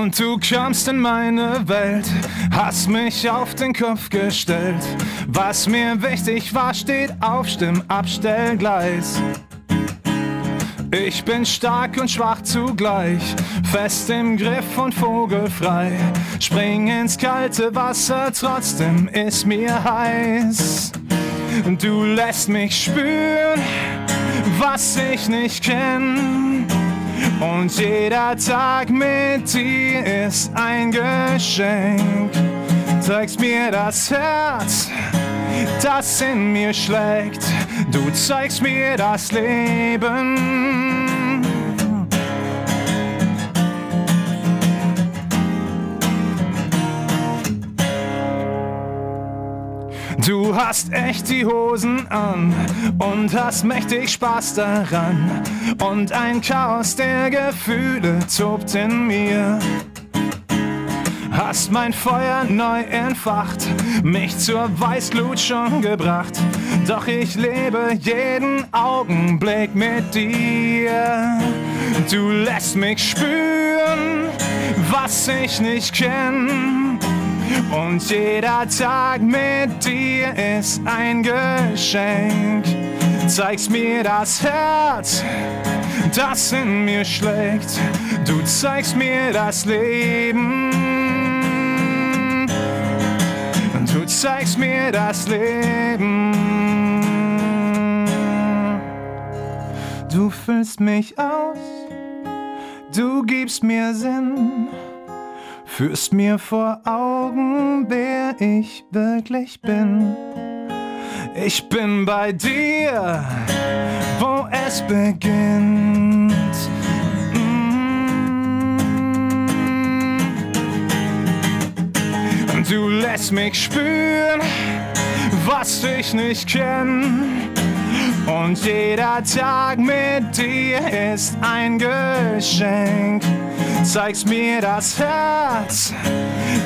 Speaker 3: Und du kamst in meine Welt, hast mich auf den Kopf gestellt. Was mir wichtig war, steht auf Stimmabstellgleis. Ich bin stark und schwach zugleich, fest im Griff und vogelfrei. Spring ins kalte Wasser, trotzdem ist mir heiß. Du lässt mich spüren, was ich nicht kenn. Und jeder Tag mit dir ist ein Geschenk. Zeigst mir das Herz, das in mir schlägt. Du zeigst mir das Leben. Du hast echt die Hosen an und hast mächtig Spaß daran. Und ein Chaos der Gefühle tobt in mir. Hast mein Feuer neu entfacht, mich zur Weißglut schon gebracht. Doch ich lebe jeden Augenblick mit dir. Du lässt mich spüren, was ich nicht kenn. Und jeder Tag mit dir ist ein Geschenk. Zeigst mir das Herz, das in mir schlägt. Du zeigst mir das Leben. Du zeigst mir das Leben. Du füllst mich aus, du gibst mir Sinn. Führst mir vor Augen, wer ich wirklich bin. Ich bin bei dir, wo es beginnt. Mm. Du lässt mich spüren, was ich nicht kenn. Und jeder Tag mit dir ist ein Geschenk. Zeigst mir das Herz,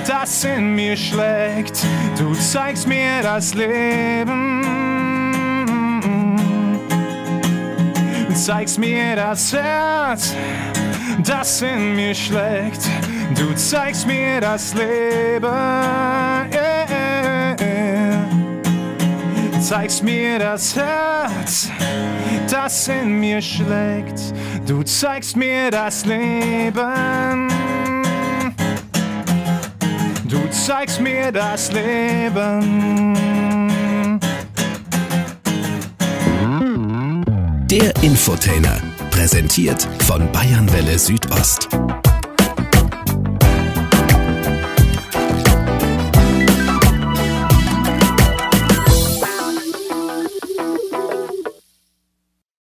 Speaker 3: das in mir schlägt. Du zeigst mir das Leben. Zeigst mir das Herz, das in mir schlägt. Du zeigst mir das Leben. Zeigst mir das Herz, das in mir schlägt. Du zeigst mir das Leben. Du zeigst mir das Leben.
Speaker 1: Der Infotainer, präsentiert von Bayernwelle Südost.